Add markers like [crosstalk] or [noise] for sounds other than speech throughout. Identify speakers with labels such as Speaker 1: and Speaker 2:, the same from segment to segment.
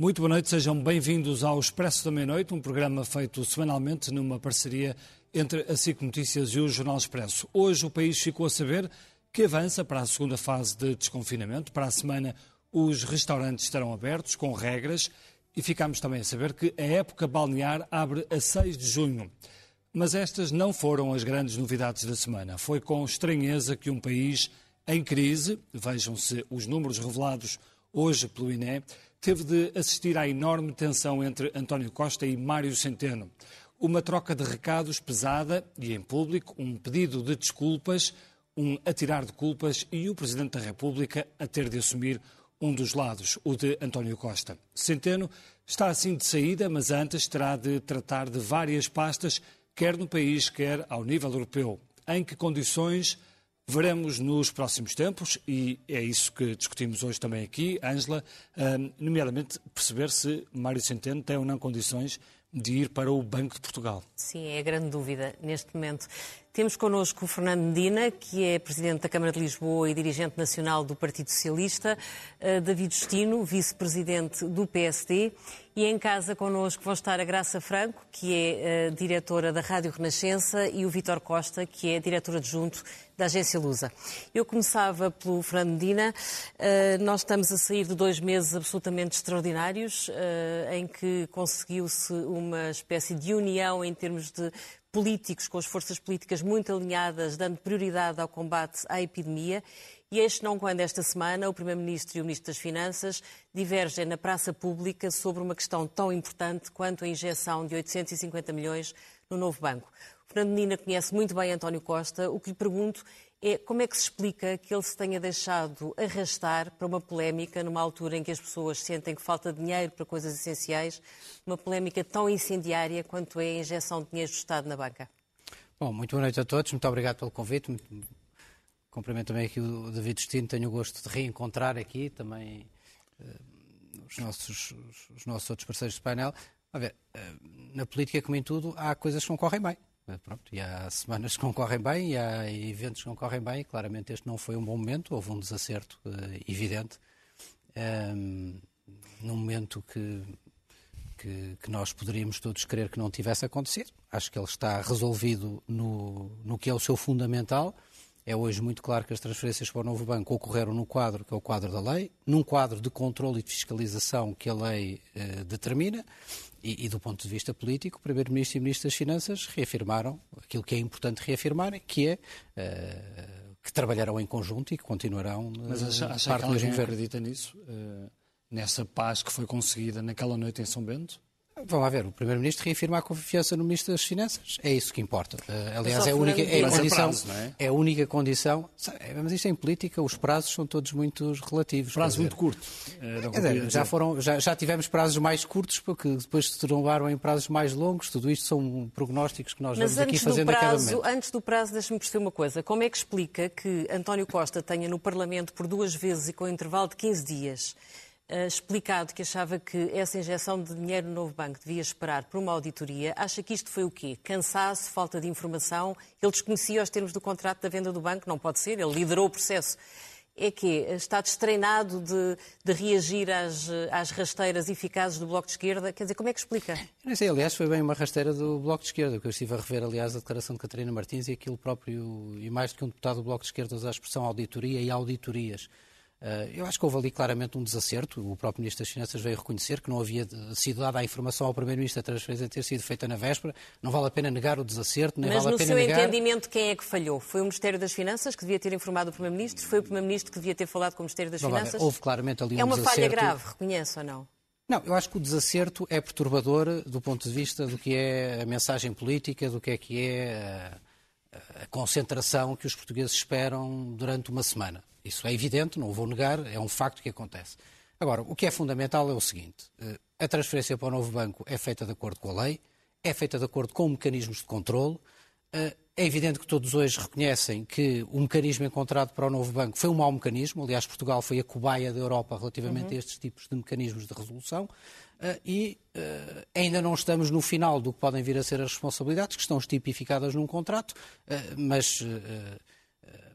Speaker 1: Muito boa noite, sejam bem-vindos ao Expresso da Meia-Noite, um programa feito semanalmente numa parceria entre a SIC Notícias e o Jornal Expresso. Hoje o país ficou a saber que avança para a segunda fase de desconfinamento. Para a semana, os restaurantes estarão abertos, com regras, e ficamos também a saber que a época balnear abre a 6 de junho. Mas estas não foram as grandes novidades da semana. Foi com estranheza que um país em crise, vejam-se os números revelados hoje pelo INE, teve de assistir à enorme tensão entre António Costa e Mário Centeno. Uma troca de recados pesada e em público, um pedido de desculpas, um atirar de culpas e o Presidente da República a ter de assumir um dos lados, o de António Costa. Centeno está assim de saída, mas antes terá de tratar de várias pastas quer no país, quer ao nível europeu. Em que condições veremos nos próximos tempos, e é isso que discutimos hoje também aqui, Ângela, nomeadamente perceber se Mário Centeno tem ou não condições de ir para o Banco de Portugal.
Speaker 2: Sim, é a grande dúvida neste momento. Temos connosco o Fernando Medina, que é Presidente da Câmara de Lisboa e dirigente nacional do Partido Socialista, eh, David Justino, Vice-Presidente do PSD, e em casa connosco vão estar a Graça Franco, que é uh, diretora da Rádio Renascença, e o Vítor Costa, que é diretor adjunto da agência Lusa. Eu começava pelo Fernando Medina. Uh, nós estamos a sair de dois meses absolutamente extraordinários, em que conseguiu-se uma espécie de união em termos de políticos, com as forças políticas muito alinhadas, dando prioridade ao combate à epidemia. E este não quando esta semana o Primeiro-Ministro e o Ministro das Finanças divergem na praça pública sobre uma questão tão importante quanto a injeção de 850 milhões no novo banco. O Fernando Nina conhece muito bem António Costa. O que lhe pergunto é como é que se explica que ele se tenha deixado arrastar para uma polémica numa altura em que as pessoas sentem que falta dinheiro para coisas essenciais, uma polémica tão incendiária quanto é a injeção de dinheiro do Estado na banca?
Speaker 3: Bom, muito boa noite a todos. Muito obrigado pelo convite. Cumprimento também aqui o David Destino, tenho o gosto de reencontrar aqui também uh, os, nossos, os, nossos outros parceiros de painel. A ver, uh, na política, como em tudo, há coisas que concorrem bem. Pronto, e há semanas que concorrem bem e há eventos que concorrem bem. Claramente este não foi um bom momento, houve um desacerto evidente. Um, num momento que, que, que, nós poderíamos todos querer que não tivesse acontecido. Acho que ele está resolvido no, no que é o seu fundamental é hoje muito claro que as transferências para o novo banco ocorreram no quadro que é o quadro da lei, num quadro de controle e de fiscalização que a lei eh, determina, e, e, do ponto de vista político, o Primeiro-Ministro e o Ministro das Finanças reafirmaram aquilo que é importante reafirmar, que é eh, que trabalharão em conjunto e que continuarão
Speaker 1: Mas acha, acha parte que alguém acredita nisso? Uh, nessa paz que foi conseguida naquela noite em São Bento?
Speaker 3: Vamos ver, o Primeiro-Ministro reafirma a confiança no Ministro das Finanças. É isso que importa. Uh, aliás, é a única, é a condição. Prazo, é? é? a única condição. Mas isto é em política, os prazos são todos muito relativos.
Speaker 1: Prazo muito curto.
Speaker 3: Dizer, já, foram, já, já, tivemos prazos mais curtos, porque depois se tornaram em prazos mais longos. Tudo isto são prognósticos que nós
Speaker 2: mas
Speaker 3: vamos aqui fazendo
Speaker 2: prazo,
Speaker 3: a cada momento.
Speaker 2: Antes do prazo, deixe-me perceber uma coisa. Como é que explica que António Costa tenha no Parlamento por duas vezes e com intervalo de 15 dias explicado que achava que essa injeção de dinheiro no novo banco devia esperar por uma auditoria, acha que isto foi o quê? Cansaço, falta de informação? Ele desconhecia os termos do contrato da venda do banco? Não pode ser, ele liderou o processo. É que está destreinado de, de reagir às, às, rasteiras eficazes do Bloco de Esquerda? Quer dizer, como é que explica?
Speaker 3: não sei, aliás, foi bem uma rasteira do Bloco de Esquerda, que eu estive a rever, aliás, a declaração de Catarina Martins e aquilo próprio, e mais do que um deputado do Bloco de Esquerda usa a expressão auditoria e auditorias. Eh, eu acho que houve ali claramente um desacerto. O próprio Ministro das Finanças veio reconhecer que não havia sido dada a informação ao Primeiro-Ministro a transferência ter sido feita na véspera. Não vale a pena negar o desacerto, nem
Speaker 2: Mas
Speaker 3: vale a pena
Speaker 2: negar...
Speaker 3: Mas
Speaker 2: no seu entendimento, quem é que falhou? Foi o Ministério das Finanças que devia ter informado o Primeiro-Ministro? Foi o Primeiro-Ministro que devia ter falado com o Ministério das
Speaker 3: não,
Speaker 2: Finanças?
Speaker 3: Houve claramente ali um
Speaker 2: É uma
Speaker 3: desacerto...
Speaker 2: falha grave, reconhece ou não?
Speaker 3: Não, eu acho que o desacerto é perturbador do ponto de vista do que é a mensagem política, do que é que é a, a concentração que os portugueses esperam durante uma semana. Isso é evidente, não o vou negar, é um facto que acontece. Agora, o que é fundamental é o seguinte: eh, a transferência para o novo banco é feita de acordo com a lei, é feita de acordo com mecanismos de controle. Eh, é evidente que todos hoje reconhecem que o mecanismo encontrado para o novo banco foi um mau mecanismo. Aliás, Portugal foi a cobaia da Europa relativamente uhum. a estes tipos de mecanismos de resolução. Eh, e ainda não estamos no final do que podem vir a ser as responsabilidades, que estão tipificadas num contrato, mas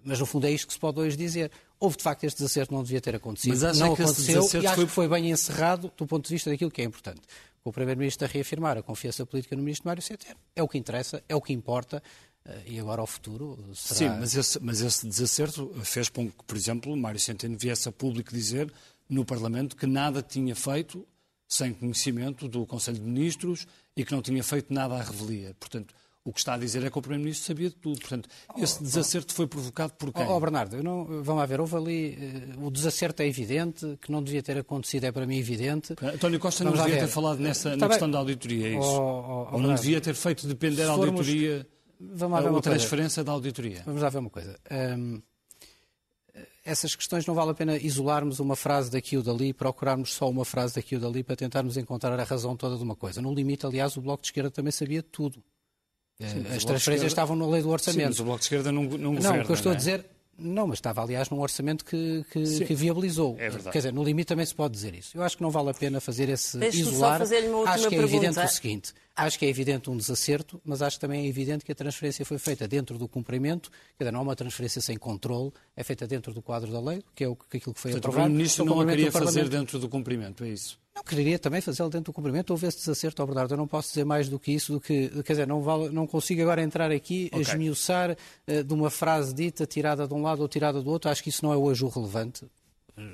Speaker 3: mas no fundo é isto que se pode hoje dizer. Houve de facto este desacerto, não devia ter acontecido. Mas não aconteceu e acho foi... que foi bem encerrado do ponto de vista daquilo que é importante. O Primeiro-Ministro a reafirmar a confiança política no Ministro Mário Centeno. É o que interessa, é o que importa. Eh, e agora ao futuro será...
Speaker 1: Sim, mas esse, mas esse desacerto fez com que, por exemplo, Mário Centeno viesse a público dizer no Parlamento que nada tinha feito sem conhecimento do Conselho de Ministros e que não tinha feito nada à revelia. Portanto, o que está a dizer é que o Primeiro-Ministro sabia de tudo. Portanto, esse desacerto foi provocado por quem?
Speaker 3: Oh, oh Bernardo, não, vamos lá ver, houve ali. Uh, o desacerto é evidente, que não devia ter acontecido é para mim evidente.
Speaker 1: António Costa vamos não devia ter falado nessa, na questão da auditoria, é isso? Oh, oh, Ou não devia ter feito depender a auditoria, vamos lá ver a, transferência coisa. da auditoria?
Speaker 3: Vamos lá ver uma coisa. Um, essas questões não vale a pena isolarmos uma frase daqui ou dali, procurarmos só uma frase daqui ou dali para tentarmos encontrar a razão toda de uma coisa. No limite, aliás, o Bloco de Esquerda também sabia tudo. Sim, As transferências esquerda... estavam na lei do orçamento. Sim,
Speaker 1: mas o Bloco de Esquerda não, não, não
Speaker 3: governa. Não, o que eu estou a é? dizer, não, mas estava, aliás, num orçamento que, que, que, viabilizou.
Speaker 1: É verdade.
Speaker 3: Quer dizer, no limite também se pode dizer isso. Eu acho que não vale a pena fazer esse isolar. Acho que é
Speaker 2: pergunta.
Speaker 3: evidente o seguinte. Acho que é evidente um desacerto, mas acho que também é evidente que a transferência foi feita dentro do cumprimento. Quer dizer, não é uma transferência sem controle, é feita dentro do quadro da lei, que é aquilo que foi Portanto, aprovado.
Speaker 1: O Ministro não a queria fazer dentro do cumprimento, é isso?
Speaker 3: Não queria também fazê-lo dentro do cumprimento. Houve esse desacerto, ao verdade. Eu não posso dizer mais do que isso, do que, quer dizer, não, vale, não consigo agora entrar aqui okay. a esmiuçar uh, de uma frase dita, tirada de um lado ou tirada do outro. Acho que isso não é hoje o relevante.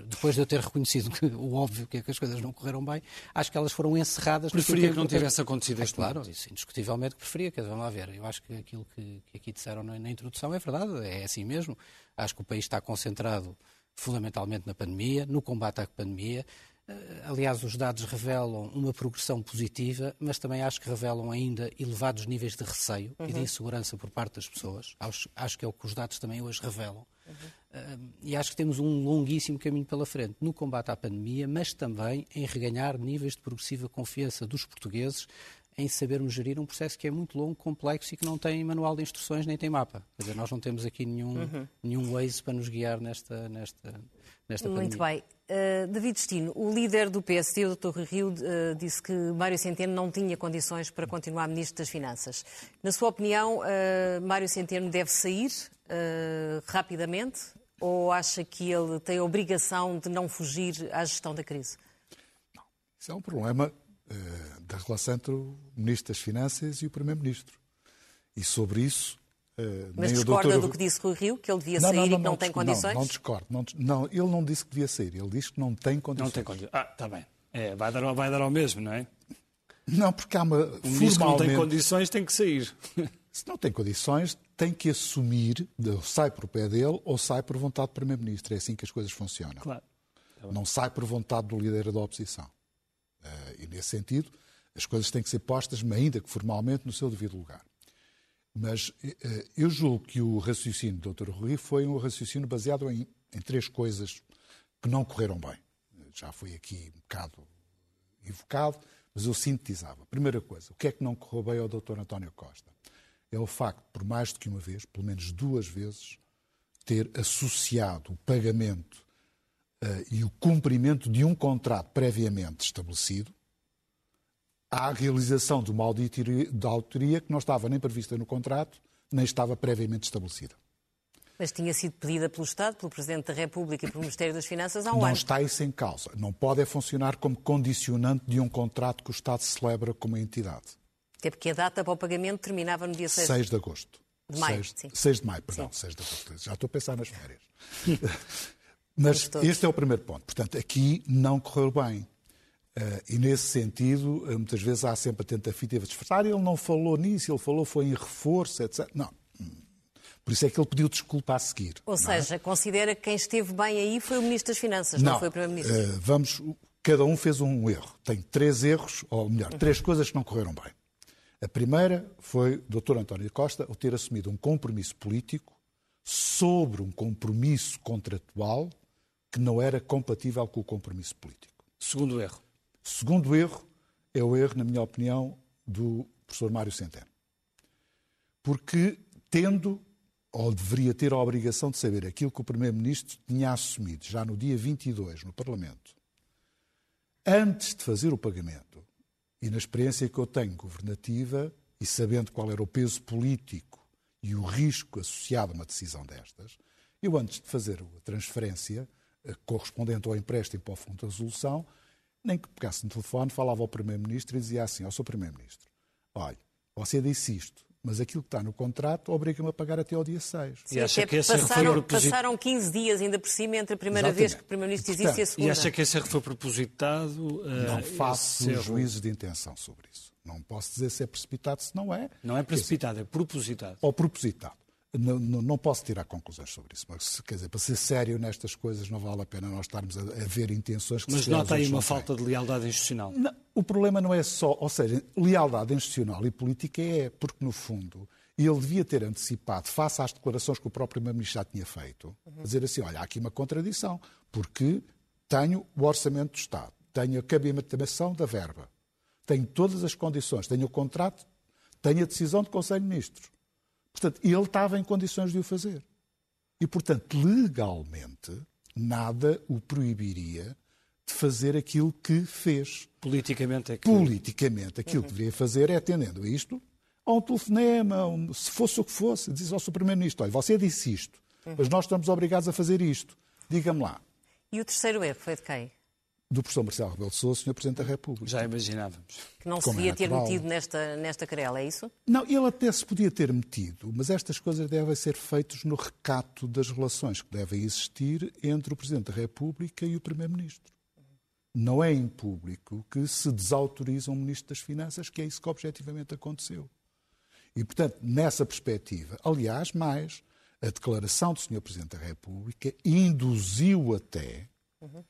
Speaker 3: Depois de eu ter reconhecido que, [laughs] o óbvio que, é que as coisas não correram bem, acho que elas foram encerradas.
Speaker 1: Preferia que, que não tivesse acontecido
Speaker 3: este Claro, isso indiscutivelmente que preferia. Quer dizer, vamos lá ver. Eu acho que aquilo que, que aqui disseram na, na introdução é verdade, é assim mesmo. Acho que o país está concentrado fundamentalmente na pandemia, no combate à pandemia. Eh, aliás, os dados revelam uma progressão positiva, mas também acho que revelam ainda elevados níveis de receio uhum. e de uhum. insegurança por parte das pessoas. Acho, acho, que é o que os dados também hoje revelam. Uhum. Uh, e acho que temos um longuíssimo caminho pela frente no combate à pandemia, mas também em reganhar níveis de progressiva confiança dos portugueses em sabermos gerir um processo que é muito longo, complexo e que não tem manual de instruções nem tem mapa. Quer dizer, nós não temos aqui nenhum, uhum. nenhum Waze para nos guiar nesta, nesta, nesta
Speaker 2: muito
Speaker 3: pandemia.
Speaker 2: Muito bem. Uh, David Destino, o líder do PSD, o Dr. Rio, uh, disse que Mário Centeno não tinha condições para continuar Ministro das Finanças. Na sua opinião, uh, Mário Centeno deve sair rapidamente ou acha que ele tem a obrigação de não fugir à gestão da crise?
Speaker 4: Não. Isso é um problema da relação entre o Ministro das Finanças e o Primeiro-Ministro. E sobre isso
Speaker 2: Uh, Mas discorda doutor... do que disse Rui Rio, que ele devia não, sair não, não, e que não, tem condições?
Speaker 4: Não, não discordo. Não, não, ele não disse que devia sair, ele disse que não tem condições.
Speaker 1: Não tem condições. Ah, está bem. É, vai, dar, vai dar ao mesmo, não é?
Speaker 4: Não, porque há uma.
Speaker 1: Um formalmente... que não tem condições tem que sair. [laughs]
Speaker 4: Se não tem condições, tem que assumir, sai por pé dele ou sai por vontade do Primeiro-Ministro. É assim que as coisas funcionam.
Speaker 1: Claro.
Speaker 4: Não sai por vontade do líder da oposição. Uh, e nesse sentido, as coisas têm que ser postas, ainda que formalmente, no seu devido lugar. Mas eh, eu julgo que o raciocínio do Dr. Rui foi um raciocínio baseado em, em, três coisas que não correram bem. Já foi aqui um bocado evocado, mas eu sintetizava. Primeira coisa, o que é que não correu bem ao Dr. António Costa? É o facto, por mais do que uma vez, pelo menos duas vezes, ter associado o pagamento uh, e o cumprimento de um contrato previamente estabelecido à realização de uma auditoria, que não estava nem prevista no contrato, nem estava previamente estabelecida.
Speaker 2: Mas tinha sido pedida pelo Estado, pelo Presidente da República e pelo Ministério das Finanças há um
Speaker 4: não
Speaker 2: ano.
Speaker 4: Não está isso em causa. Não pode é funcionar como condicionante de um contrato que o Estado celebra como entidade.
Speaker 2: Até porque a data para o pagamento terminava no dia 6,
Speaker 4: 6 de agosto.
Speaker 2: De maio,
Speaker 4: 6, sim. 6 de maio, perdão, sim. 6 de agosto. Já estou a pensar nas férias. [laughs] [laughs] Mas este é o primeiro ponto. Portanto, aqui não correu bem. Uh, e nesse sentido, uh, muitas vezes há sempre a tentativa de disfarçar. Ele não falou nisso, ele falou foi em reforço, etc. Não. Por isso é que ele pediu desculpa a seguir.
Speaker 2: Ou é? seja, é? considera que quem esteve bem aí foi o Ministro das Finanças, não, não foi o Primeiro-Ministro? Uh,
Speaker 4: vamos, cada um fez um erro. Tem três erros, ou melhor, três coisas que não correram bem. A primeira foi o Dr. António Costa o ter assumido um compromisso político sobre um compromisso contratual que não era compatível com o compromisso político.
Speaker 1: Segundo erro.
Speaker 4: Segundo erro é o erro, na minha opinião, do professor Mário Centeno. Porque, tendo, ou deveria ter a obrigação de saber aquilo que o Primeiro-Ministro tinha assumido já no dia 22 no Parlamento, antes de fazer o pagamento, e na experiência que eu tenho governativa, e sabendo qual era o peso político e o risco associado a uma decisão destas, Eu, antes de fazer a transferência eh, correspondente ao empréstimo para o Fundo de Resolução, nem que pegasse no telefone, falava ao Primeiro-Ministro e dizia assim ao Sr. Primeiro-Ministro, olha, você disse isto, mas aquilo que está no contrato obriga-me a pagar até ao dia 6.
Speaker 2: Sim, e acha que esse passaram, foi passaram 15 dias ainda por cima entre a primeira Exatamente. vez que o Primeiro-Ministro disse e a segunda.
Speaker 1: E acha que esse erro foi propositado?
Speaker 4: Não uh, faço erro... juízos de intenção sobre isso. Não posso dizer se é precipitado, se não é.
Speaker 1: Não é precipitado, é propositado.
Speaker 4: Ou propositado. Não, não, posso tirar conclusões sobre isso. Mas, quer dizer, para ser sério nestas coisas, não vale a pena nós estarmos a, a ver intenções que
Speaker 1: Mas nota aí uma falta de lealdade institucional.
Speaker 4: Não, o problema não é só, ou seja, lealdade institucional e política é, porque no fundo ele devia ter antecipado, face às declarações que o próprio Primeiro-Ministro já tinha feito, uhum. dizer assim: olha, há aqui uma contradição, porque tenho o orçamento do Estado, tenho a cabimentação da verba, tenho todas as condições, tenho o contrato, tenho a decisão do Conselho de Ministros. Portanto, ele estava em condições de o fazer. E, portanto, legalmente, nada o proibiria de fazer aquilo que fez.
Speaker 1: Politicamente é que...
Speaker 4: Politicamente, aquilo uhum. que deveria fazer é, atendendo a isto, a um telefonema, um, se fosse o que fosse, diz ao Sr. Primeiro-Ministro, olha, você disse isto, uhum. mas nós estamos obrigados a fazer isto. Diga-me lá.
Speaker 2: E o terceiro erro foi de quem?
Speaker 4: Do professor Marcelo Rebelo de Sousa, Sr. Presidente da República.
Speaker 1: Já imaginávamos.
Speaker 2: Que não se Como devia é ter metido nesta, nesta querela, é isso?
Speaker 4: Não, ele até se podia ter metido, mas estas coisas devem ser feitas no recato das relações que devem existir entre o Presidente da República e o Primeiro-Ministro. Não é em público que se desautoriza um Ministro das Finanças, que é isso que objetivamente aconteceu. E, portanto, nessa perspectiva, aliás, mais, a declaração do Sr. Presidente da República induziu até uhum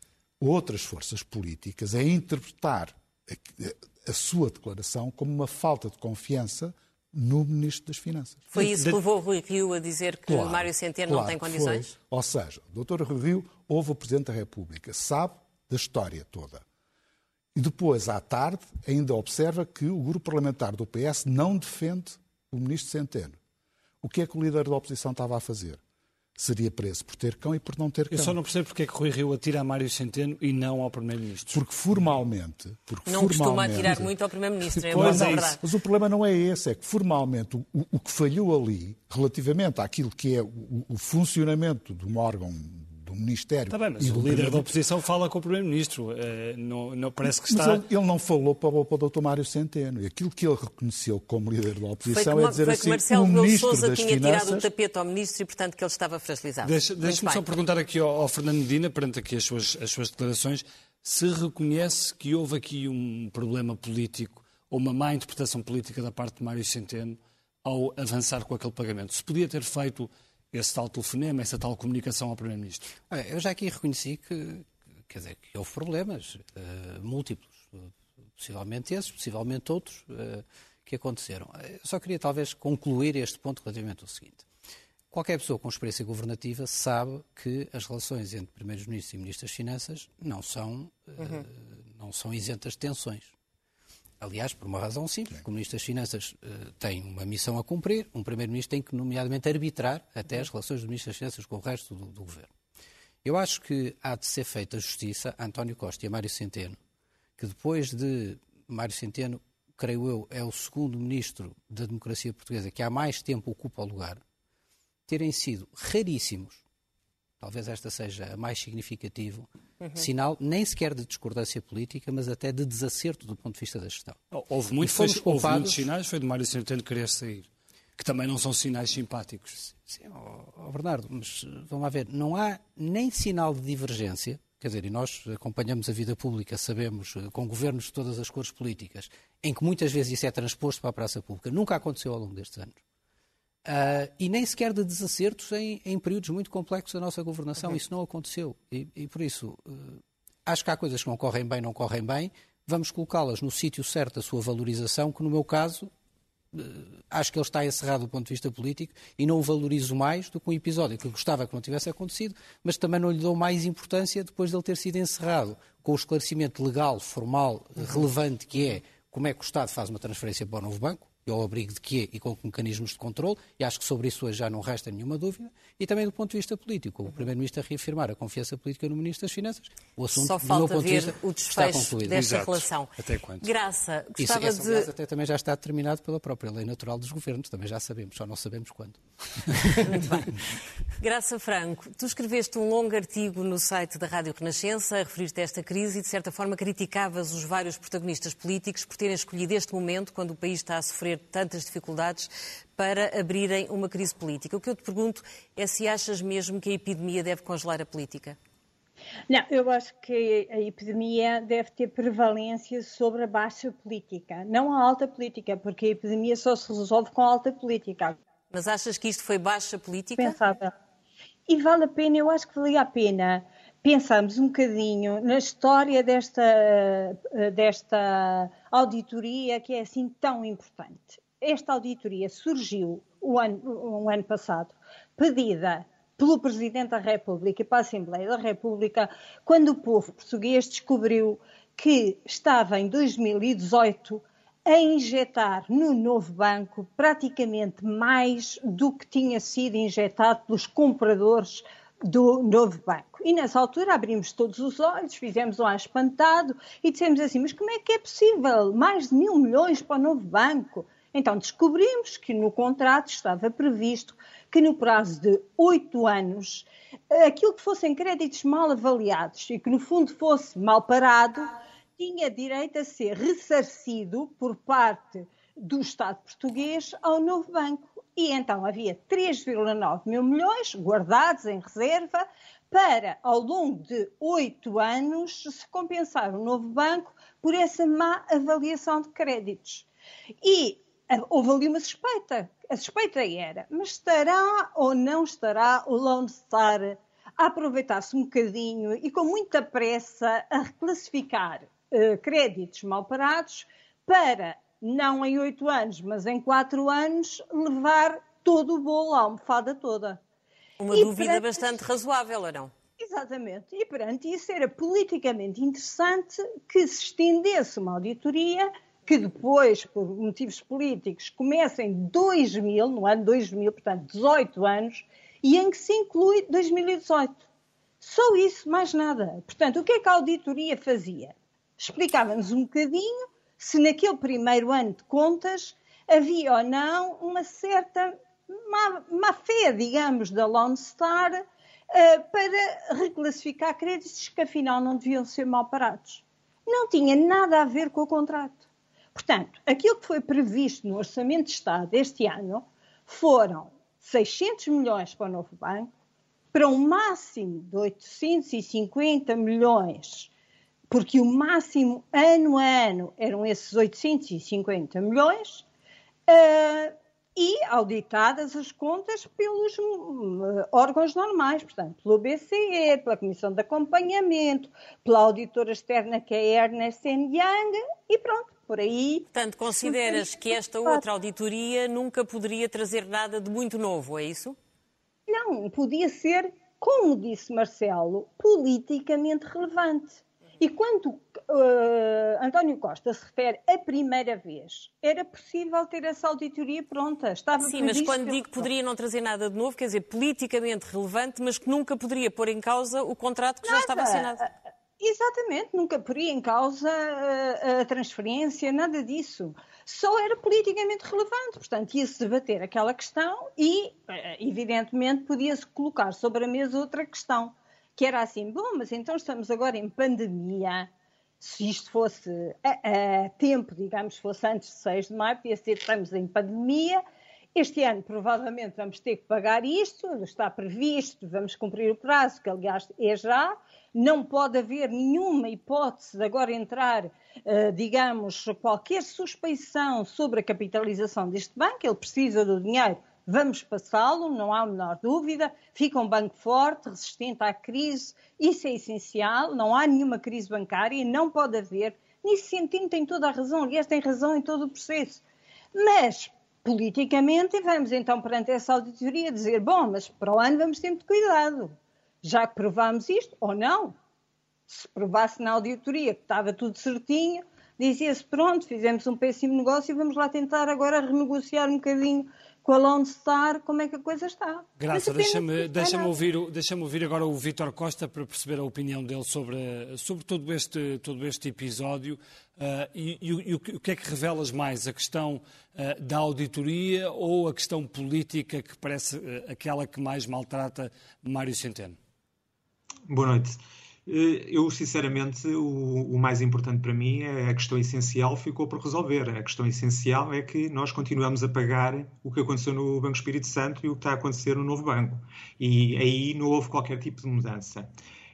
Speaker 4: outras forças políticas a interpretar a, a, sua declaração como uma falta de confiança no Ministro das Finanças.
Speaker 2: Foi isso que levou o Rui Rio a dizer que claro, Mário Centeno claro, não tem condições?
Speaker 4: Foi. Ou seja, o Dr. Rui Rio ouve o Presidente da República, sabe da história toda. E depois, à tarde, ainda observa que o grupo parlamentar do PS não defende o Ministro Centeno. O que é que o líder da oposição estava a fazer? Seria preso por ter cão e por não ter cão.
Speaker 1: Eu só não percebo porque é que Rui Rio atira a Mário Centeno e não ao Primeiro-Ministro.
Speaker 4: Porque formalmente... Porque
Speaker 2: não
Speaker 4: formalmente,
Speaker 2: costuma atirar muito ao Primeiro-Ministro, é pois é verdade.
Speaker 4: Mas o problema não é esse, é que formalmente o, o que falhou ali, relativamente àquilo que é o, o funcionamento de um órgão Ministério.
Speaker 1: Está bem, mas o líder da oposição fala com o Primeiro-Ministro. É, não, não, parece que está. Mas
Speaker 4: ele, ele não falou para o, para o Dr. Mário Centeno. E aquilo que ele reconheceu como líder da oposição
Speaker 2: foi
Speaker 4: é dizer
Speaker 2: foi
Speaker 4: assim:
Speaker 2: que Marcelo
Speaker 4: o Ministro
Speaker 2: Sousa
Speaker 4: das
Speaker 2: tinha
Speaker 4: Finanças...
Speaker 2: tirado o tapete ao Ministro e, portanto, que ele estava fragilizado.
Speaker 1: Deixa-me deixa só perguntar aqui ao, ao, Fernando Medina, perante aqui as suas, as suas declarações, se reconhece que houve aqui um problema político ou uma má interpretação política da parte de Mário Centeno ao avançar com aquele pagamento. Se podia ter feito esse tal telefonema, essa tal comunicação ao Primeiro-Ministro?
Speaker 3: Eu já aqui reconheci que, quer dizer, que houve problemas uh, múltiplos, possivelmente esses, possivelmente outros, uh, que aconteceram. Eu só queria talvez concluir este ponto relativamente ao seguinte. Qualquer pessoa com experiência governativa sabe que as relações entre primeiros-ministros e ministros das Finanças não são, uh, uhum. não são isentas de tensões. Aliás, por uma razão simples, porque o Ministro das Finanças uh, tem uma missão a cumprir, um Primeiro-Ministro tem que, nomeadamente, arbitrar até as relações do Ministro das Finanças com o resto do, do, Governo. Eu acho que há de ser feita justiça a António Costa e a Mário Centeno, que depois de Mário Centeno, creio eu, é o segundo Ministro da Democracia Portuguesa que há mais tempo ocupa o lugar, terem sido raríssimos, talvez esta seja a mais significativo, Uhum. Sinal nem sequer de discordância política, mas até de desacerto do ponto de vista da gestão.
Speaker 1: Houve, muito, foi, poupados... houve muitos sinais, foi de Mário Centeno querer sair, que também não são sinais simpáticos.
Speaker 3: Sim, oh, oh Bernardo, mas vamos lá ver, não há nem sinal de divergência, quer dizer, e nós acompanhamos a vida pública, sabemos, eh, com governos de todas as cores políticas, em que muitas vezes isso é transposto para a praça pública. Nunca aconteceu ao longo destes anos. Uh, e nem sequer de desacertos em, em, períodos muito complexos da nossa governação. Uhum. Isso não aconteceu. E, e por isso, uh, acho que há coisas que não correm bem, não correm bem. Vamos colocá-las no sítio certo da sua valorização, que no meu caso, uh, acho que ele está encerrado do ponto de vista político e não o valorizo mais do que um episódio que gostava que não tivesse acontecido, mas também não lhe dou mais importância depois de ele ter sido encerrado com o esclarecimento legal, formal, uhum. relevante que é como é que o Estado faz uma transferência para o novo banco e ao abrigo de quê e com que mecanismos de controle, e acho que sobre isso hoje já não resta nenhuma dúvida, e também do ponto de vista político, o Primeiro-Ministro a reafirmar a confiança política no Ministro das Finanças, o assunto,
Speaker 2: Só falta
Speaker 3: do meu ponto
Speaker 2: ver
Speaker 3: de vista,
Speaker 2: o desfecho desta
Speaker 3: Exato.
Speaker 2: relação.
Speaker 3: Até quando?
Speaker 2: Graça,
Speaker 3: Isso,
Speaker 2: gostava
Speaker 3: esse,
Speaker 2: de...
Speaker 3: até também já está determinado pela própria lei natural dos governos, também já sabemos, só não sabemos quando.
Speaker 2: Muito bem. Graça Franco, tu escreveste um longo artigo no site da Rádio Renascença a referir-te a esta crise e, de certa forma, criticavas os vários protagonistas políticos por terem escolhido este momento, quando o país está a sofrer tantas dificuldades, para abrirem uma crise política. O que eu te pergunto é se achas mesmo que a epidemia deve congelar a política.
Speaker 5: Não, eu acho que a epidemia deve ter prevalência sobre a baixa política, não a alta política, porque a epidemia só se resolve com a alta política.
Speaker 2: Mas achas que isto foi baixa política?
Speaker 5: Pensável. E vale a pena, eu acho que valia a pena pensarmos um bocadinho na história desta, desta auditoria que é assim tão importante. Esta auditoria surgiu o ano, um ano passado, pedida pelo Presidente da República e para a Assembleia da República, quando o povo português descobriu que estava em 2018 a injetar no novo banco praticamente mais do que tinha sido injetado pelos compradores do novo banco. E nessa altura abrimos todos os olhos, fizemos um ar espantado e dissemos assim: mas como é que é possível mais de mil milhões para o novo banco? Então descobrimos que no contrato estava previsto que no prazo de oito anos aquilo que fossem créditos mal avaliados e que no fundo fosse mal parado tinha direito a ser ressarcido por parte do Estado português ao novo banco. E então havia 3,9 mil milhões guardados em reserva para, ao longo de oito anos, se compensar o novo banco por essa má avaliação de créditos. E houve ali uma suspeita. A suspeita era, mas estará ou não estará o Lone Star a aproveitar-se um bocadinho e com muita pressa a reclassificar uh, créditos mal parados para, não em oito anos, mas em quatro anos, levar todo o bolo, a almofada toda.
Speaker 2: Uma e dúvida perante... bastante razoável, ou não?
Speaker 5: Exatamente. E perante isso era politicamente interessante que se estendesse uma auditoria que depois, por motivos políticos, começa em 2000, no ano 2000, portanto 18 anos, e em que se inclui 2018. Só isso, mais nada. Portanto, o que é que a auditoria fazia? Explicava-nos um bocadinho se naquele primeiro ano de contas havia ou não uma certa má, má fé, digamos, da Lone Star uh, para reclassificar créditos que afinal não deviam ser mal parados. Não tinha nada a ver com o contrato. Portanto, aquilo que foi previsto no Orçamento de Estado este ano foram 600 milhões para o novo banco, para um máximo de 850 milhões porque o máximo ano a ano eram esses 850 milhões, uh, e auditadas as contas pelos uh, órgãos normais, portanto, pelo BCE, pela Comissão de Acompanhamento, pela auditora externa que é a Ernest Young, e pronto, por aí.
Speaker 2: Portanto, consideras que esta outra auditoria nunca poderia trazer nada de muito novo, é isso?
Speaker 5: Não, podia ser, como disse Marcelo, politicamente relevante. E quando uh, António Costa se refere a primeira vez, era possível ter essa auditoria pronta. Estava
Speaker 2: Sim, mas quando digo que poderia não trazer nada de novo, quer dizer, politicamente relevante, mas que nunca poderia pôr em causa o contrato que nada. já estava assinado.
Speaker 5: Exatamente, nunca poria em causa a, a transferência, nada disso. Só era politicamente relevante, portanto, ia-se debater aquela questão e, eh, evidentemente, podia-se colocar sobre a mesa outra questão que era assim, bom, mas então estamos agora em pandemia, se isto fosse a, a tempo, digamos, fosse antes de 6 de maio, podia ser estamos em pandemia, este ano provavelmente vamos ter que pagar isto, está previsto, vamos cumprir o prazo, que aliás é já, não pode haver nenhuma hipótese de agora entrar, uh, digamos, qualquer suspeição sobre a capitalização deste banco, ele precisa do dinheiro Vamos passá-lo, não há a menor dúvida. Fica um banco forte, resistente à crise, isso é essencial. Não há nenhuma crise bancária e não pode haver. Nesse sentido, tem toda a razão, aliás, tem razão em todo o processo. Mas, politicamente, vamos então perante essa auditoria dizer: bom, mas para o ano vamos ter muito cuidado. Já que provámos isto, ou não, se provasse na auditoria que estava tudo certinho, dizia-se: pronto, fizemos um péssimo negócio e vamos lá tentar agora renegociar um bocadinho com a Lone Star, como é que a coisa está.
Speaker 1: Graça, deixa-me deixa ouvir, deixa ouvir agora o Vítor Costa para perceber a opinião dele sobre, sobre todo, este, todo este episódio uh, e, e, e, o que é que revelas mais, a questão uh, da auditoria ou a questão política que parece uh, aquela que mais maltrata Mário Centeno?
Speaker 6: Boa noite. Eh, eu, sinceramente, o, o, mais importante para mim é a questão essencial ficou por resolver. A questão essencial é que nós continuamos a pagar o que aconteceu no Banco Espírito Santo e o que está a acontecer no novo banco. E aí não houve qualquer tipo de mudança.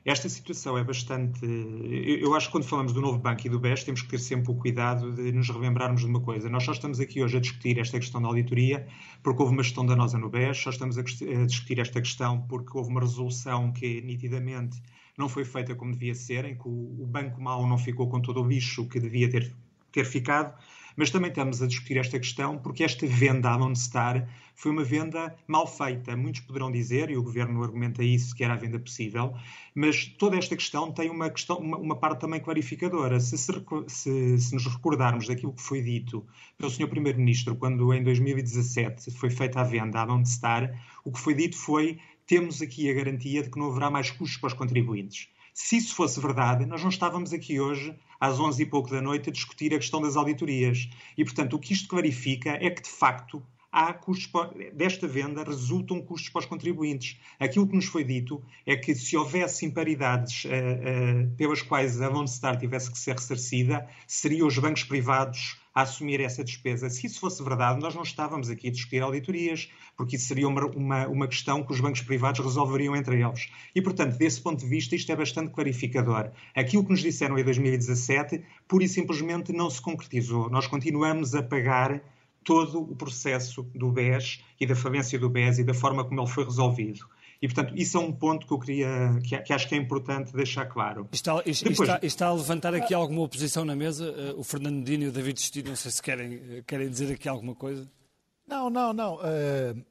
Speaker 6: Esta situação é bastante. Eu acho que quando falamos do novo banco e do BES, temos que ter sempre o cuidado de nos relembrarmos de uma coisa. Nós só estamos aqui hoje a discutir esta questão da auditoria porque houve uma gestão danosa no BES, só estamos a discutir esta questão porque houve uma resolução que nitidamente não foi feita como devia ser, em que o, banco mau não ficou com todo o lixo que devia ter, ter ficado, mas também estamos a discutir esta questão porque esta venda à Star foi uma venda mal feita. Muitos poderão dizer, e o governo argumenta isso, que era a venda possível, mas toda esta questão tem uma, questão, uma, uma parte também clarificadora. Se, se, se, nos recordarmos daquilo que foi dito pelo Sr. Primeiro-Ministro quando em 2017 foi feita a venda à Star, o que foi dito foi temos aqui a garantia de que não haverá mais custos para os contribuintes. Se isso fosse verdade, nós não estávamos aqui hoje, às 11 e pouco da noite, a discutir a questão das auditorias. E, portanto, o que isto clarifica é que, de facto, há custos desta venda resultam custos para os contribuintes. Aquilo que nos foi dito é que se houvesse imparidades uh, uh, pelas quais a Lone Star tivesse que ser ressarcida, seriam os bancos privados a assumir essa despesa. Se isso fosse verdade, nós não estávamos aqui a discutir auditorias, porque isso seria uma, uma, uma questão que os bancos privados resolveriam entre eles. E, portanto, desse ponto de vista, isto é bastante clarificador. Aquilo que nos disseram em 2017, pura e simplesmente não se concretizou. Nós continuamos a pagar todo o processo do BES e da falência do BES e da forma como ele foi resolvido. E, portanto, isso é um ponto que eu queria, que, que acho que é importante deixar claro.
Speaker 1: Está, está, Depois... está, está, a levantar aqui alguma oposição na mesa? Uh, o Fernando Dino e o David Destino, não sei se querem, eh, querem dizer aqui alguma coisa.
Speaker 4: Não, não, não. Uh,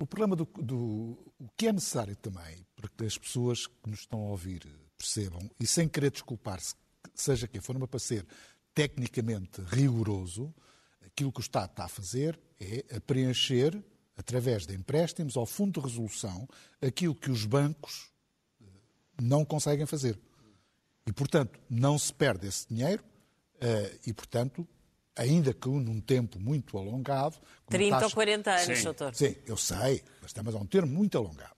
Speaker 4: o problema do, do o que é necessário também, para que as pessoas que nos estão a ouvir percebam, e sem querer desculpar-se, seja quem for, para ser tecnicamente rigoroso, aquilo que o Estado está a fazer é a preencher através de empréstimos ao Fundo de Resolução, aquilo que os bancos eh, não conseguem fazer. E, portanto, não se perde esse dinheiro eh, e, portanto, ainda que num tempo muito alongado.
Speaker 2: 30 taxa... ou 40 anos,
Speaker 4: sim,
Speaker 2: doutor.
Speaker 4: Sim, eu sei, mas estamos a um termo muito alongado.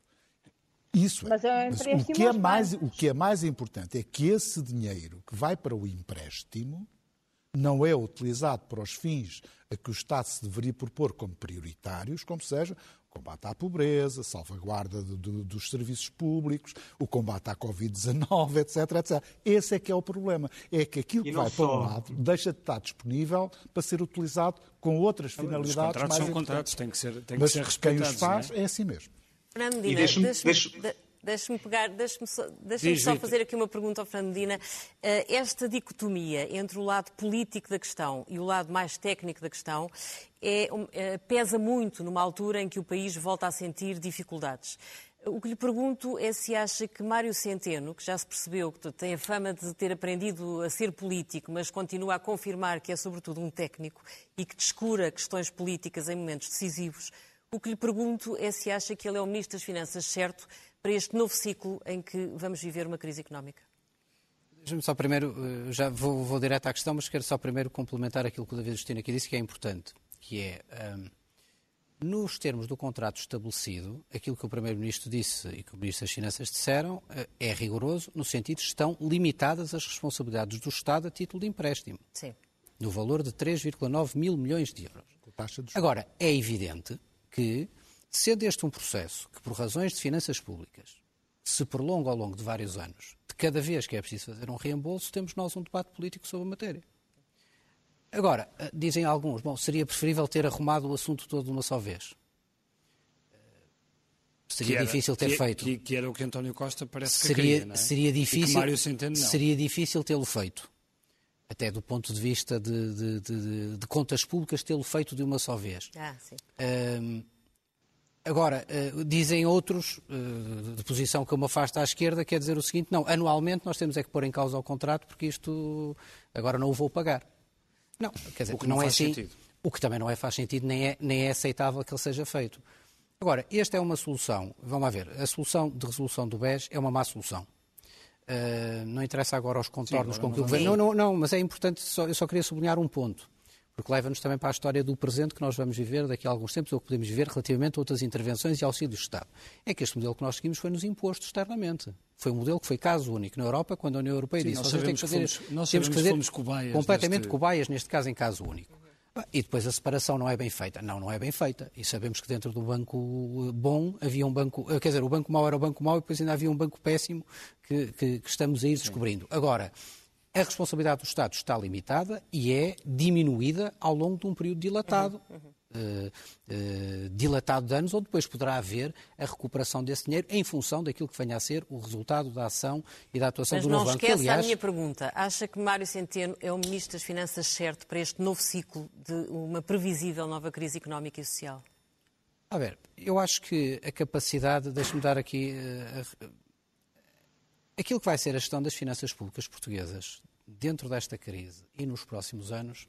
Speaker 4: Isso
Speaker 5: é. Mas, é
Speaker 4: mas o, que é mais, o que é mais importante é que esse dinheiro que vai para o empréstimo não é utilizado para os fins a que o Estado se deveria propor como prioritários, como seja o combate à pobreza, salvaguarda de, de, dos serviços públicos, o combate à Covid-19, etc, etc. Esse é que é o problema. É que aquilo que vai só... para um lado deixa de estar disponível para ser utilizado com outras finalidades
Speaker 1: Os contratos
Speaker 4: mais
Speaker 1: são contratos, têm que ser, têm
Speaker 4: Mas
Speaker 1: que ser respeitados.
Speaker 4: quem os faz
Speaker 1: é?
Speaker 4: é assim mesmo.
Speaker 2: Fernando Dina, deixa-me... Deixe-me pegar, deixe-me só, deixe só fazer aqui uma pergunta ao Fernandina. Eh, esta dicotomia entre o lado político da questão e o lado mais técnico da questão é, é, pesa muito numa altura em que o país volta a sentir dificuldades. O que lhe pergunto é se acha que Mário Centeno, que já se percebeu que tem a fama de ter aprendido a ser político, mas continua a confirmar que é sobretudo um técnico e que descura questões políticas em momentos decisivos, o que lhe pergunto é se acha que ele é o Ministro das Finanças certo para este novo ciclo em que vamos viver uma crise económica?
Speaker 3: Deixa-me só primeiro, eh, já vou, vou, direto à questão, mas quero só primeiro complementar aquilo que o David Justino aqui disse, que é importante, que é, um, nos termos do contrato estabelecido, aquilo que o Primeiro-Ministro disse e que o Ministro das Finanças disseram eh, é rigoroso, no sentido de que estão limitadas as responsabilidades do Estado a título de empréstimo.
Speaker 2: Sim.
Speaker 3: No valor de 3,9 mil milhões de euros. Agora, é evidente que Sendo este um processo que, por razões de finanças públicas, se prolonga ao longo de vários anos, de cada vez que é preciso fazer um reembolso, temos nós um debate político sobre a matéria. Agora, eh, dizem alguns, bom, seria preferível ter arrumado o assunto todo de uma só vez. Eh, seria era, difícil ter
Speaker 1: que,
Speaker 3: feito.
Speaker 1: Que, que, era o que António Costa parece que
Speaker 3: seria,
Speaker 1: queria, não é?
Speaker 3: Seria difícil,
Speaker 1: Mário Centeno não.
Speaker 3: Seria difícil tê-lo feito. Até do ponto de vista de, de, de, de contas públicas, tê-lo feito de uma só vez.
Speaker 2: Ah, sim.
Speaker 3: Um, Agora, uh, dizem outros, uh, de posição que eu me afasto à esquerda, quer dizer o seguinte, não, anualmente nós temos é que pôr em causa o contrato porque isto agora não o vou pagar. Não, quer dizer, o que não, não é assim. Sentido. O que também não é faz sentido, nem é, nem é aceitável que ele seja feito. Agora, esta é uma solução, vamos lá ver, a solução de resolução do BES é uma má solução. Uh, não interessa agora os contornos Sim, com que o governo. Não, não, não, mas é importante, só, eu só queria sublinhar um ponto, porque leva-nos também para a história do presente que nós vamos viver daqui a alguns tempos, ou que podemos viver relativamente a outras intervenções e auxílios de Estado. É que este modelo que nós seguimos foi nos imposto externamente. Foi um modelo que foi caso único na Europa, quando a União Europeia Sim, disse
Speaker 1: nós sabemos que fazer, que fomos, nós temos que fazer cobaias
Speaker 3: completamente deste... cobaias, neste caso em caso único. E depois a separação não é bem feita. Não, não é bem feita. E sabemos que dentro do banco eh, bom havia um banco. Eh, quer dizer, o banco mau era o banco mau e depois ainda havia um banco péssimo que, que, que estamos a ir descobrindo. Agora, a responsabilidade do Estado está limitada e é diminuída ao longo de um período dilatado. Uhum, uhum. Uh, uh, dilatado de anos, onde depois poderá haver a recuperação desse dinheiro em função daquilo que venha a ser o resultado da ação e da atuação
Speaker 2: Mas
Speaker 3: do novo banco.
Speaker 2: Mas não esqueça aliás... a minha pergunta. Acha que Mário Centeno é o Ministro das Finanças certo para este novo ciclo de uma previsível nova crise económica e social?
Speaker 3: A ver, eu acho que a capacidade, deixe-me dar aqui, uh, aquilo que vai ser a gestão das finanças públicas portuguesas dentro desta crise e nos próximos anos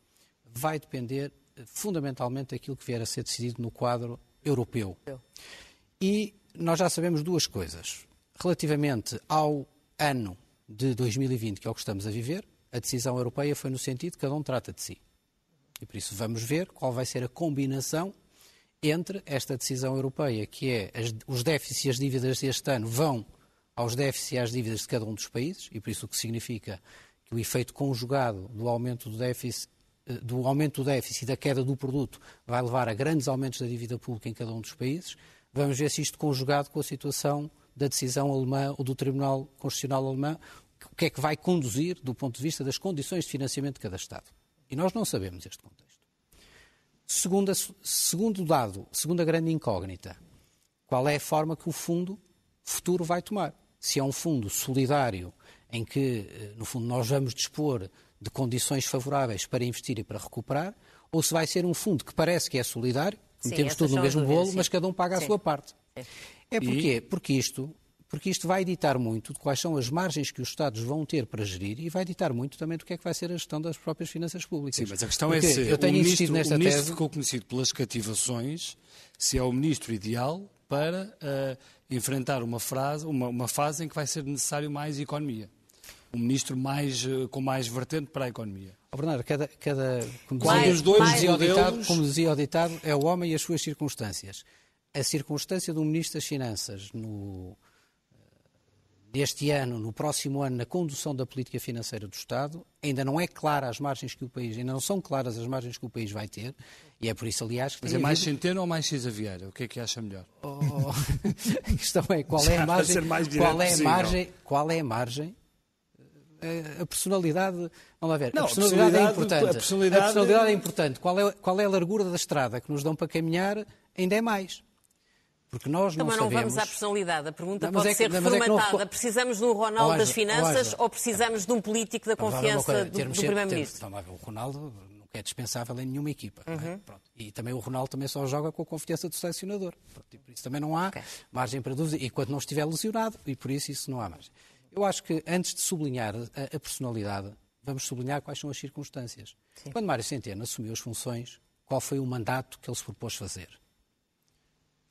Speaker 3: vai depender fundamentalmente aquilo que vier a ser decidido no quadro europeu. E nós já sabemos duas coisas. Relativamente ao ano de 2020, que é o que estamos a viver, a decisão europeia foi no sentido que cada um trata de si. E por isso vamos ver qual vai ser a combinação entre esta decisão europeia, que é as, os déficits e as dívidas deste ano vão aos déficits e às dívidas de cada um dos países, e por isso o que significa que o efeito conjugado do aumento do déficit eh, do aumento do déficit e da queda do produto vai levar a grandes aumentos da dívida pública em cada um dos países. Vamos ver se isto conjugado com a situação da decisão alemã ou do Tribunal Constitucional alemão, o que é que vai conduzir do ponto de vista das condições de financiamento de cada Estado. E nós não sabemos este contexto. Segunda, segundo dado, segunda grande incógnita, qual é a forma que o fundo futuro vai tomar? Se é um fundo solidário em que, eh, no fundo, nós vamos dispor de condições favoráveis para investir e para recuperar, ou se vai ser um fundo que parece que é solidário, metemos tudo no mesmo bolo, mas cada um paga sim. a sua parte. É porquê? E... Porque isto, porque isto vai ditar muito de quais são as margens que os Estados vão ter para gerir e vai ditar muito também do que é que vai ser a gestão das próprias finanças públicas.
Speaker 1: Sim, mas a questão porque é se eu tenho o ministro, nesta o ministro tese... ficou conhecido pelas cativações, se é o ministro ideal para uh, enfrentar uma, frase, uma, uma fase em que vai ser necessário mais economia um ministro mais, eh, com mais vertente para a economia.
Speaker 3: Oh, Bernardo, cada, cada como, dizia, os dois como, dizia ditado, como dizia o ditado, é o homem e as suas circunstâncias. A circunstância do Ministro das Finanças no, deste ano, no próximo ano, na condução da política financeira do Estado, ainda não é clara as margens que o país, ainda não são claras as margens que o país vai ter, e é por isso, aliás, que
Speaker 1: Mas é mais havido... Centeno ou mais Vieira? O que é que acha melhor?
Speaker 3: Oh, [laughs] a questão é qual é a margem, qual é a margem, qual é a margem a personalidade, vamos lá ver, não, a, personalidade a personalidade é importante. A personalidade... a personalidade é importante. Qual é, qual é a largura da estrada que nos dão para caminhar? Ainda é mais. Porque nós não
Speaker 2: Também
Speaker 3: não
Speaker 2: sabemos... vamos à personalidade. A pergunta não, pode é que, ser reformatada. É não... Precisamos de um Ronaldo das finanças ou precisamos de um político da confiança do, do Primeiro-Ministro?
Speaker 3: O Ronaldo nunca é dispensável em nenhuma equipa. É? Uhum. É? E também o Ronaldo também só joga com a confiança do selecionador. Pronto, por isso também não há okay. margem para dúvida. E quando não estiver lesionado, e por isso isso não há margem. Eu acho que antes de sublinhar a, a personalidade, vamos sublinhar quais são as circunstâncias. Sim. Quando Mário Centeno assumiu as funções, qual foi o mandato que ele se propôs fazer?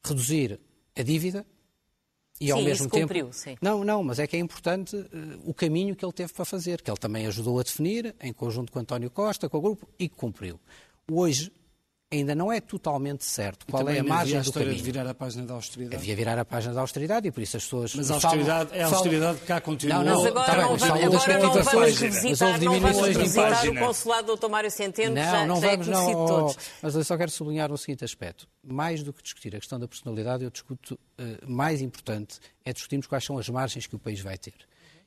Speaker 3: Reduzir a dívida e sim, ao mesmo tempo.
Speaker 2: Cumpriu, sim.
Speaker 3: Não, não, mas é que é importante uh, o caminho que ele teve para fazer, que ele também ajudou a definir, em conjunto com António Costa, com o grupo, e que cumpriu. Hoje, ainda não é totalmente certo qual é a margem
Speaker 1: a
Speaker 3: do caminho.
Speaker 1: de virar a página da austeridade.
Speaker 3: Havia virar a página da austeridade e por isso as pessoas...
Speaker 1: Mas a austeridade, falam, é a austeridade que cá continua.
Speaker 2: Não, não, mas agora, tá não, bem, agora não vamos visitar, não vamos visitar o consulado do Dr. Mário Centeno, não, já, não já é vamos, é não, todos.
Speaker 3: Mas eu só quero sublinhar um seguinte aspecto. Mais do que discutir a questão da personalidade, eu discuto, uh, mais importante é discutirmos quais são as margens que o país vai ter.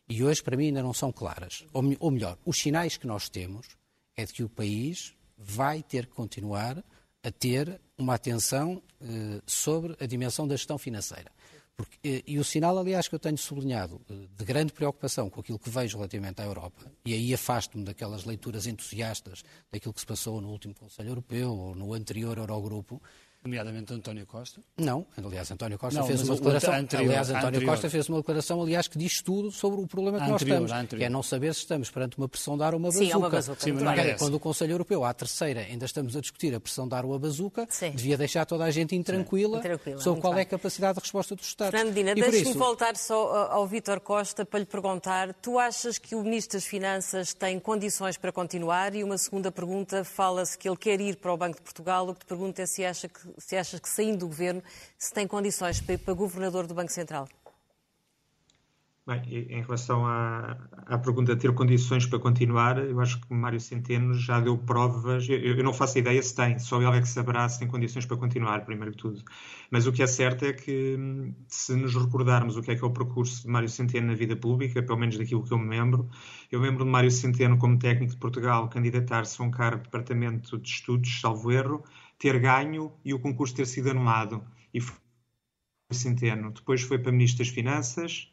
Speaker 3: E hoje, para mim, ainda não são claras. Ou, ou melhor, os sinais que nós temos é de que o país vai ter que continuar a ter uma atenção eh, sobre a dimensão da gestão financeira. Porque, eh, e o sinal, aliás, que eu tenho sublinhado eh, de grande preocupação com aquilo que vejo relativamente à Europa, e aí afasto-me daquelas leituras entusiastas daquilo que se passou no último Conselho Europeu ou no anterior Eurogrupo,
Speaker 1: Nomeadamente António Costa?
Speaker 3: Não, aliás, António Costa não, fez uma declaração. Anterior, aliás, António anterior. Costa fez uma declaração, aliás, que diz tudo sobre o problema que anterior, nós estamos. Que é não saber se estamos perante uma pressão de ar ou uma bazuca. Sim, é uma bazuca. Sim, quando o Conselho Europeu, à terceira, ainda estamos a discutir a pressão de ar ou a bazuca, Sim. devia deixar toda a gente intranquila, intranquila sobre qual bem. é a capacidade de resposta dos Estados.
Speaker 2: Fernandina, deixe-me isso... voltar só ao Vítor Costa para lhe perguntar. Tu achas que o Ministro das Finanças tem condições para continuar? E uma segunda pergunta, fala-se que ele quer ir para o Banco de Portugal. O que te pergunto é se, acha que, se achas que saindo do Governo se tem condições para para Governador do Banco Central.
Speaker 6: Bem, em relação à, à, pergunta de ter condições para continuar, eu acho que Mário Centeno já deu provas. Eu, eu, não faço ideia se tem, só ele é que saberá se tem condições para continuar, primeiro que tudo. Mas o que é certo é que, se nos recordarmos o que é que é o percurso de Mário Centeno na vida pública, pelo menos daquilo que eu me lembro, eu lembro de Mário Centeno, como técnico de Portugal, candidatar-se a um cargo de departamento de estudos, salvo erro, ter ganho e o concurso ter sido anulado. E foi Centeno. Depois foi para Ministro das Finanças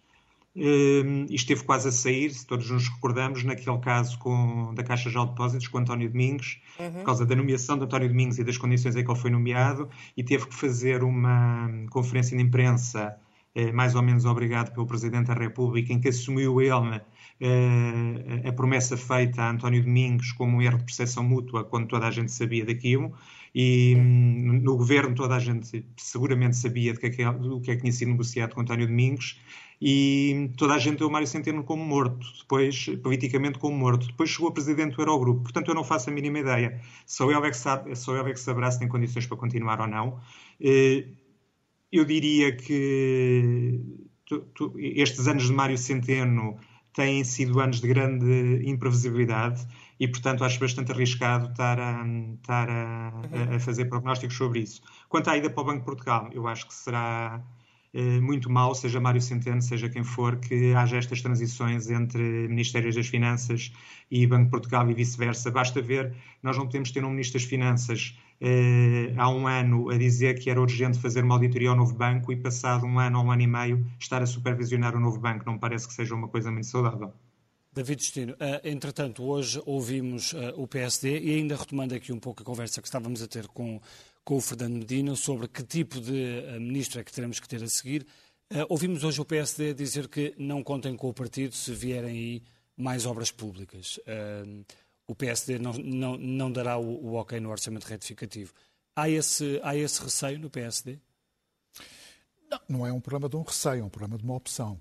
Speaker 6: um, e esteve quase a sair, se todos nos recordamos, naquele caso com, da Caixa de Depósitos com António Domingos, uhum. por causa da nomeação de António Domingos e das condições em que ele foi nomeado, e teve que fazer uma conferência de imprensa eh, mais ou menos obrigado pelo Presidente da República, em que assumiu ele eh, a promessa feita a António Domingos como um erro de percepção mútua, quando toda a gente sabia daquilo, e hum, no governo toda a gente seguramente sabia do que, é que, do que é que tinha sido negociado com António Domingos, e toda a gente deu o Mário Centeno como morto, depois, politicamente como morto. Depois chegou a presidente do Eurogrupo. Portanto, eu não faço a mínima ideia. Só ele é que, sabe, só ele é que saberá se tem condições para continuar ou não. Eh, eu diria que estes anos de Mário Centeno têm sido anos de grande imprevisibilidade e, portanto, acho bastante arriscado estar a, estar a, a fazer prognósticos sobre isso. Quanto à ida para o Banco de Portugal, eu acho que será eh, muito mal, seja Mário Centeno, seja quem for, que haja estas transições entre Ministérios das Finanças e Banco de Portugal e vice-versa. Basta ver, nós não podemos ter um Ministro das Finanças eh, há um ano a dizer que era urgente fazer uma auditoria ao novo banco e passado um ano ou um ano e meio estar a supervisionar o novo banco. Não parece que seja uma coisa muito saudável.
Speaker 1: David Destino, uh, entretanto, hoje ouvimos uh, o PSD e ainda retomando aqui um pouco a conversa que estávamos a ter com com o Fernando Medina sobre que tipo de uh, ministro é que teremos que ter a seguir. Ouvimos hoje o PSD dizer que não contem com o partido se vierem aí mais obras públicas. O PSD não, não, não dará o, o, ok no orçamento retificativo. Há esse, há esse receio no PSD?
Speaker 4: Não, não é um problema de um receio, é um problema de uma opção.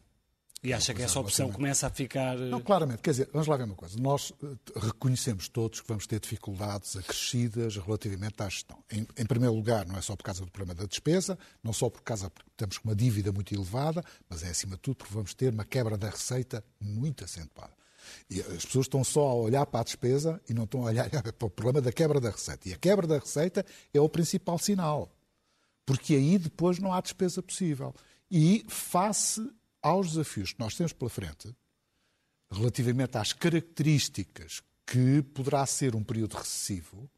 Speaker 1: E acha que essa opção começa a ficar.
Speaker 4: Eh, não, claramente. Quer dizer, vamos lá ver uma coisa. Nós eh, reconhecemos todos que vamos ter dificuldades acrescidas relativamente à gestão. Em, em, primeiro lugar, não é só por causa do problema da despesa, não só por causa porque temos uma dívida muito elevada, mas é acima de tudo porque vamos ter uma quebra da receita muito acentuada. E as pessoas estão só a olhar para a despesa e não estão a olhar [laughs] para o problema da quebra da receita. E a quebra da receita é o principal sinal. Porque aí depois não há despesa possível. E face aos desafios que nós temos pela frente, relativamente às características que poderá ser um período recessivo,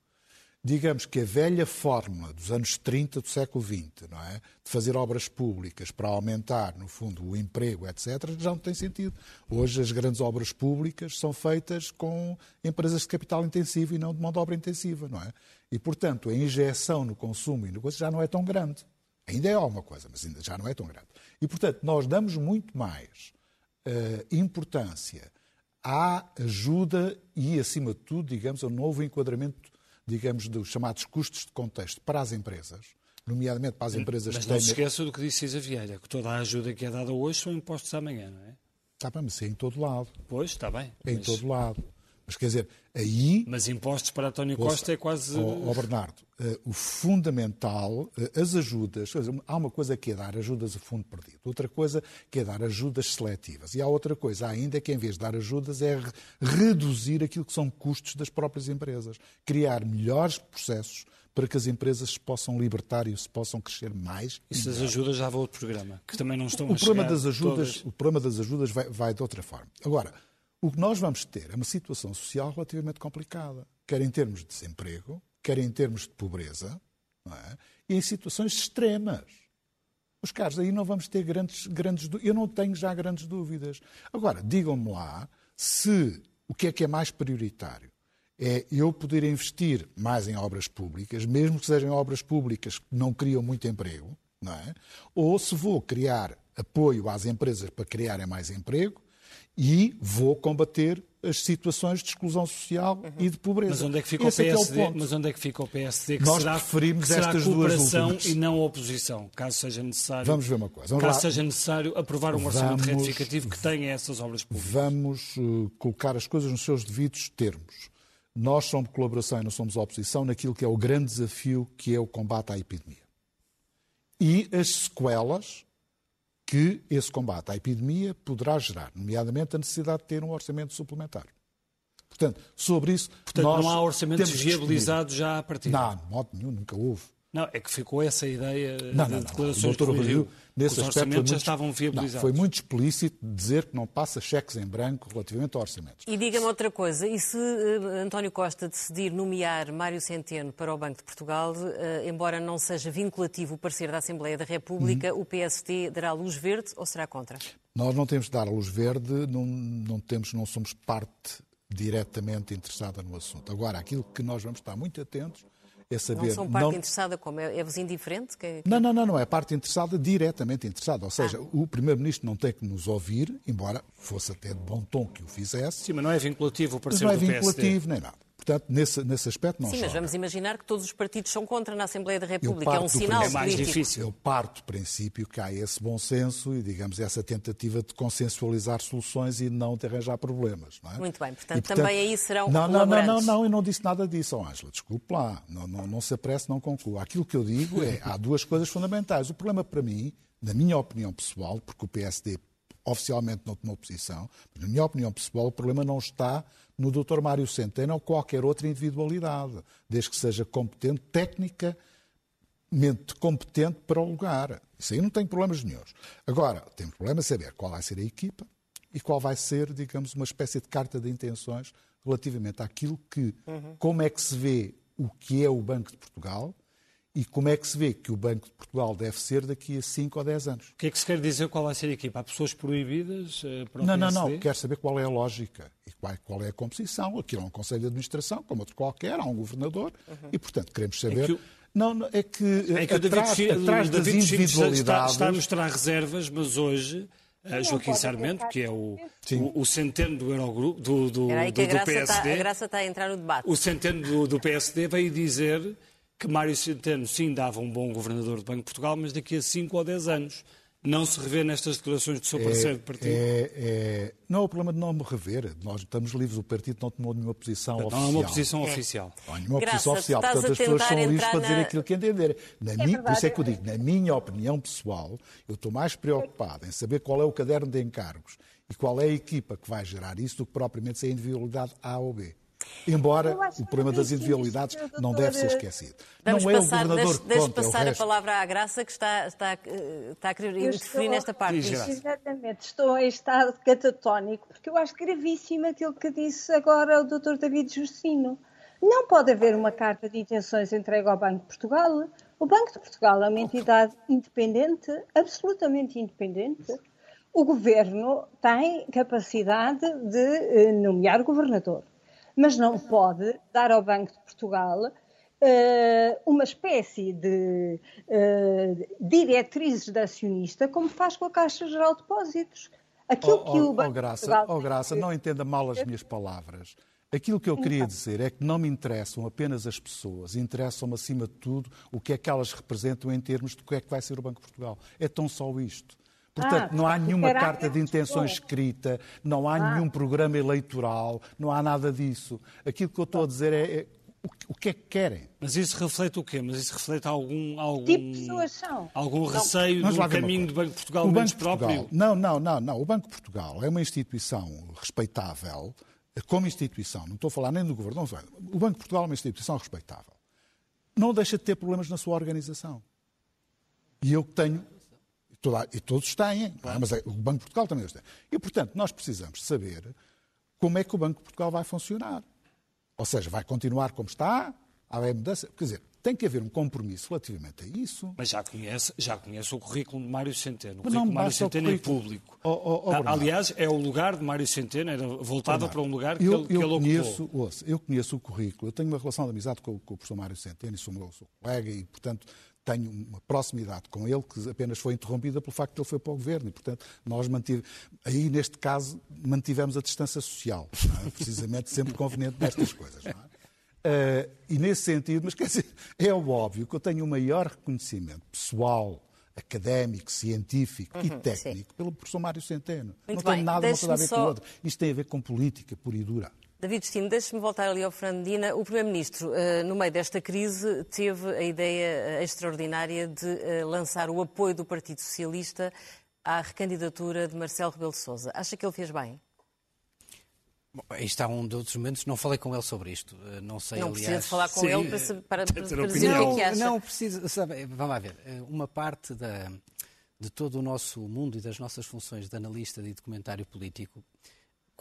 Speaker 4: digamos que a velha fórmula dos anos 30 do século XX, não é? de fazer obras públicas para aumentar, no fundo, o emprego, etc., já não tem sentido. Hoje as grandes obras públicas são feitas com empresas de capital intensivo e não de mão de obra intensiva, não é? E, portanto, a injeção no consumo e no coisa já não é tão grande. Ainda é alguma coisa, mas ainda já não é tão grande. E, portanto, nós damos muito mais uh, importância à ajuda e, acima de tudo, digamos, ao novo enquadramento, digamos, dos chamados custos de contexto para as empresas, nomeadamente para as empresas
Speaker 1: mas
Speaker 4: que têm...
Speaker 1: Mas não se esqueça do que disse Cisa Vieira, que toda a ajuda que é dada hoje são impostos amanhã, não é?
Speaker 4: Está bem, mas é em todo lado.
Speaker 1: Pois, está bem.
Speaker 4: É em mas... todo lado. Mas quer dizer, aí.
Speaker 1: Mas impostos para António Costa é quase.
Speaker 4: Ó, oh, Bernardo, uh, o fundamental, uh, as ajudas. Há uma coisa que é dar ajudas a fundo perdido, outra coisa que é dar ajudas seletivas. E há outra coisa ainda que, em vez de dar ajudas, é re reduzir aquilo que são custos das próprias empresas. Criar melhores processos para que as empresas se possam libertar e se possam crescer mais.
Speaker 1: Isso das ajudas já vai outro programa, que também não estão
Speaker 4: o
Speaker 1: a
Speaker 4: problema das ajudas, todas... O problema das ajudas vai, vai de outra forma. Agora, o que nós vamos ter é uma situação social relativamente complicada, quer em termos de desemprego, quer em termos de pobreza, é? e em situações extremas. Os caros, aí não vamos ter grandes, grandes Eu não tenho já grandes dúvidas. Agora, digam-me lá se o que é que é mais prioritário é eu poder investir mais em obras públicas, mesmo que sejam obras públicas que não criam muito emprego, não é? ou se vou criar apoio às empresas para criarem mais emprego e vou combater as situações de exclusão social uhum. e de pobreza.
Speaker 1: Mas onde é que fica Esse o PSD? É, é o mas onde é que fica o PSD? Que
Speaker 4: Nós
Speaker 1: será,
Speaker 4: preferimos
Speaker 1: que será
Speaker 4: estas duas
Speaker 1: últimas. e não a oposição, caso seja necessário.
Speaker 4: Vamos ver uma coisa. Vamos
Speaker 1: caso
Speaker 4: lá.
Speaker 1: seja necessário aprovar um orçamento vamos, retificativo que tenha essas obras públicas.
Speaker 4: Vamos uh, colocar as coisas nos seus devidos termos. Nós somos colaboração e não somos oposição naquilo que é o grande desafio que é o combate à epidemia. E as sequelas que esse combate à epidemia poderá gerar, nomeadamente a necessidade de ter um orçamento suplementar. Portanto, sobre isso.
Speaker 1: Portanto, não há orçamentos viabilizados já a partir.
Speaker 4: Não, de modo nenhum, nunca houve.
Speaker 1: Não, é que ficou essa ideia
Speaker 4: não, de não, declarações
Speaker 1: não. O
Speaker 4: Rio, nesse
Speaker 1: os
Speaker 4: aspecto,
Speaker 1: orçamentos
Speaker 4: já
Speaker 1: estavam viabilizados.
Speaker 4: Não, foi muito explícito dizer que não passa cheques em branco relativamente a orçamentos.
Speaker 2: E diga-me outra coisa, e se uh, António Costa decidir nomear Mário Centeno para o Banco de Portugal, uh, embora não seja vinculativo o parecer da Assembleia da República, uhum. o PST dará luz verde ou será contra?
Speaker 4: Nós não temos de dar a luz verde, não, não, temos, não somos parte diretamente interessada no assunto. Agora, aquilo que nós vamos estar muito atentos é saber.
Speaker 2: Não são parte não... interessada como? É, é-vos indiferente? Que...
Speaker 4: Não, não, não, não. É parte interessada, diretamente interessada. Ou seja, ah. o Primeiro-Ministro não tem que nos ouvir, embora fosse até de bom tom que o fizesse.
Speaker 1: Sim, mas não é vinculativo o parecer
Speaker 4: Não é
Speaker 1: vinculativo
Speaker 4: nem nada. Portanto, nesse, nesse aspecto não
Speaker 2: Sim, mas vamos imaginar que todos os partidos são contra na Assembleia da República.
Speaker 4: É
Speaker 2: um sinal
Speaker 1: é mais
Speaker 2: político.
Speaker 1: difícil.
Speaker 4: Eu parto do princípio que há esse bom senso e, digamos, essa tentativa de consensualizar soluções e não de arranjar problemas. Não é?
Speaker 2: Muito bem. Portanto, e, portanto também aí serão
Speaker 4: não, não, não, não, não, eu não disse nada disso, oh, Ângela. Desculpe lá. Não, não, não se apresse, não conclua. Aquilo que eu digo é, há duas coisas fundamentais. O problema para mim, na minha opinião pessoal, porque o PSD oficialmente não tomou posição, mas na minha opinião pessoal, o problema não está no Dr. Mário Centeno ou qualquer outra individualidade, desde que seja competente, tecnicamente competente para o lugar. Isso aí não tem problemas nenhums. Agora, tem problema saber qual vai ser a equipa e qual vai ser, digamos, uma espécie de carta de intenções relativamente àquilo que, uhum. como é que se vê o que é o Banco de Portugal e como é que se vê que o Banco de Portugal deve ser daqui a 5 ou 10 anos.
Speaker 1: O que é que se quer dizer qual vai ser a equipa? Há pessoas proibidas uh, para o
Speaker 4: Não,
Speaker 1: PSD?
Speaker 4: não, não. Quer saber qual é a lógica e qual, qual é a composição. Aquilo é um Conselho de Administração, como outro qualquer, há um governador uhum. e, portanto, queremos saber... É que o... Não, é que,
Speaker 1: é que atrás, o David, atrás das David individualidades... Está, está a mostrar reservas, mas hoje... Uh, Joaquim Sarmento, que é o, o, o, centeno do Eurogrupo, do, do, do, do PSD.
Speaker 2: Está, a graça está a entrar no debate.
Speaker 1: O centeno do, do PSD veio dizer que Mário Centeno sim dava um bom governador do Banco de Portugal, mas daqui a 5 ou 10 anos. Não se revê nestas declarações do seu é, parceiro de partido?
Speaker 4: É, é, não é o problema de não me rever. Nós estamos livres, o partido não tomou nenhuma posição
Speaker 1: Portanto,
Speaker 4: oficial.
Speaker 1: Não é uma posição oficial.
Speaker 4: Não é nenhuma Graças, posição oficial. Portanto, as pessoas são livres para dizer aquilo que entenderem. Na é minha, por isso é que eu digo, na minha opinião pessoal, eu estou mais preocupado em saber qual é o caderno de encargos e qual é a equipa que vai gerar isso do que propriamente se é a individualidade A ou B. Embora o problema das individualidades não deve ser esquecido.
Speaker 2: Vamos
Speaker 4: não é
Speaker 2: passar,
Speaker 4: o governador
Speaker 2: deixe, deixe conta, passar
Speaker 4: é
Speaker 2: a palavra à Graça, que está, está, está a querer interferir nesta parte.
Speaker 5: Exatamente, estou em estado catatónico, porque eu acho gravíssimo aquilo que disse agora o Dr. David Justino. Não pode haver uma carta de intenções entregue ao Banco de Portugal. O Banco de Portugal é uma entidade independente, absolutamente independente. O governo tem capacidade de eh, nomear governador mas não pode dar ao Banco de Portugal uh, uma espécie de uh, diretrizes de acionista, como faz com a Caixa Geral de Depósitos.
Speaker 4: Aquilo oh, que o Banco oh, Graça, de Portugal... Oh, Graça, não entenda mal as minhas palavras. Aquilo que eu queria dizer é que não me interessam apenas as pessoas, interessam-me, acima de tudo, o que é que elas representam em termos de o que é que vai ser o Banco de Portugal. É tão só isto. Portanto, ah, não há nenhuma carta de intenções escrita, não há ah. nenhum programa eleitoral, não há nada disso. Aquilo que eu estou a dizer é, é o que é que querem.
Speaker 1: Mas isso reflete o quê? Mas isso reflete algum, algum,
Speaker 5: tipo pessoas são.
Speaker 1: algum receio do caminho do Banco de Portugal o Banco próprio? Portugal,
Speaker 4: não, não, não, não. O Banco de Portugal é uma instituição respeitável como instituição. Não estou a falar nem do governo. Não, o Banco de Portugal é uma instituição respeitável. Não deixa de ter problemas na sua organização. E eu tenho Toda, e todos têm, é? mas é, o Banco de Portugal também os tem. E, portanto, nós precisamos saber como é que o Banco de Portugal vai funcionar. Ou seja, vai continuar como está? Há mudança? Quer dizer, tem que haver um compromisso relativamente a isso.
Speaker 1: Mas já conhece, já conhece o currículo de Mário Centeno. O currículo de Mário Centeno é público.
Speaker 4: Oh, oh, oh,
Speaker 1: Aliás, é o lugar de Mário Centeno, era voltado para um lugar que
Speaker 4: eu,
Speaker 1: ele, que
Speaker 4: eu
Speaker 1: ele
Speaker 4: conheço. Ouça, eu conheço o currículo, eu tenho uma relação de amizade com, com o professor Mário Centeno, e sou meu sou colega e, portanto, tenho uma proximidade com ele que apenas foi interrompida pelo facto de ele foi para o governo e, portanto, nós mantivemos, aí neste caso, mantivemos a distância social, é? precisamente sempre conveniente nestas coisas. Não é? Uh, e nesse sentido, mas quer dizer, é óbvio que eu tenho o maior reconhecimento pessoal, académico, científico uhum, e técnico sim. pelo professor Mário Centeno.
Speaker 2: Muito
Speaker 4: não
Speaker 2: bem.
Speaker 4: tem nada uma coisa a ver
Speaker 2: só...
Speaker 4: com o outro. Isto tem a ver com política pura e dura.
Speaker 2: David Destino, deixe-me voltar ali ao Fernandina. O Primeiro-Ministro, uh, no meio desta crise, teve a ideia uh, extraordinária de uh, lançar o apoio do Partido Socialista à recandidatura de Marcelo Rebelo de Sousa. Acha que ele fez bem?
Speaker 3: Bom, aí está um dos momentos, não falei com ele sobre isto. Não sei,
Speaker 2: não
Speaker 3: aliás...
Speaker 2: precisa falar com
Speaker 1: Sim,
Speaker 2: ele para, para, para, para dizer
Speaker 3: não,
Speaker 2: o que é que acha.
Speaker 3: Não, precisa, sabe, vamos lá ver. Uma parte da, de todo o nosso mundo e das nossas funções de analista e de comentário político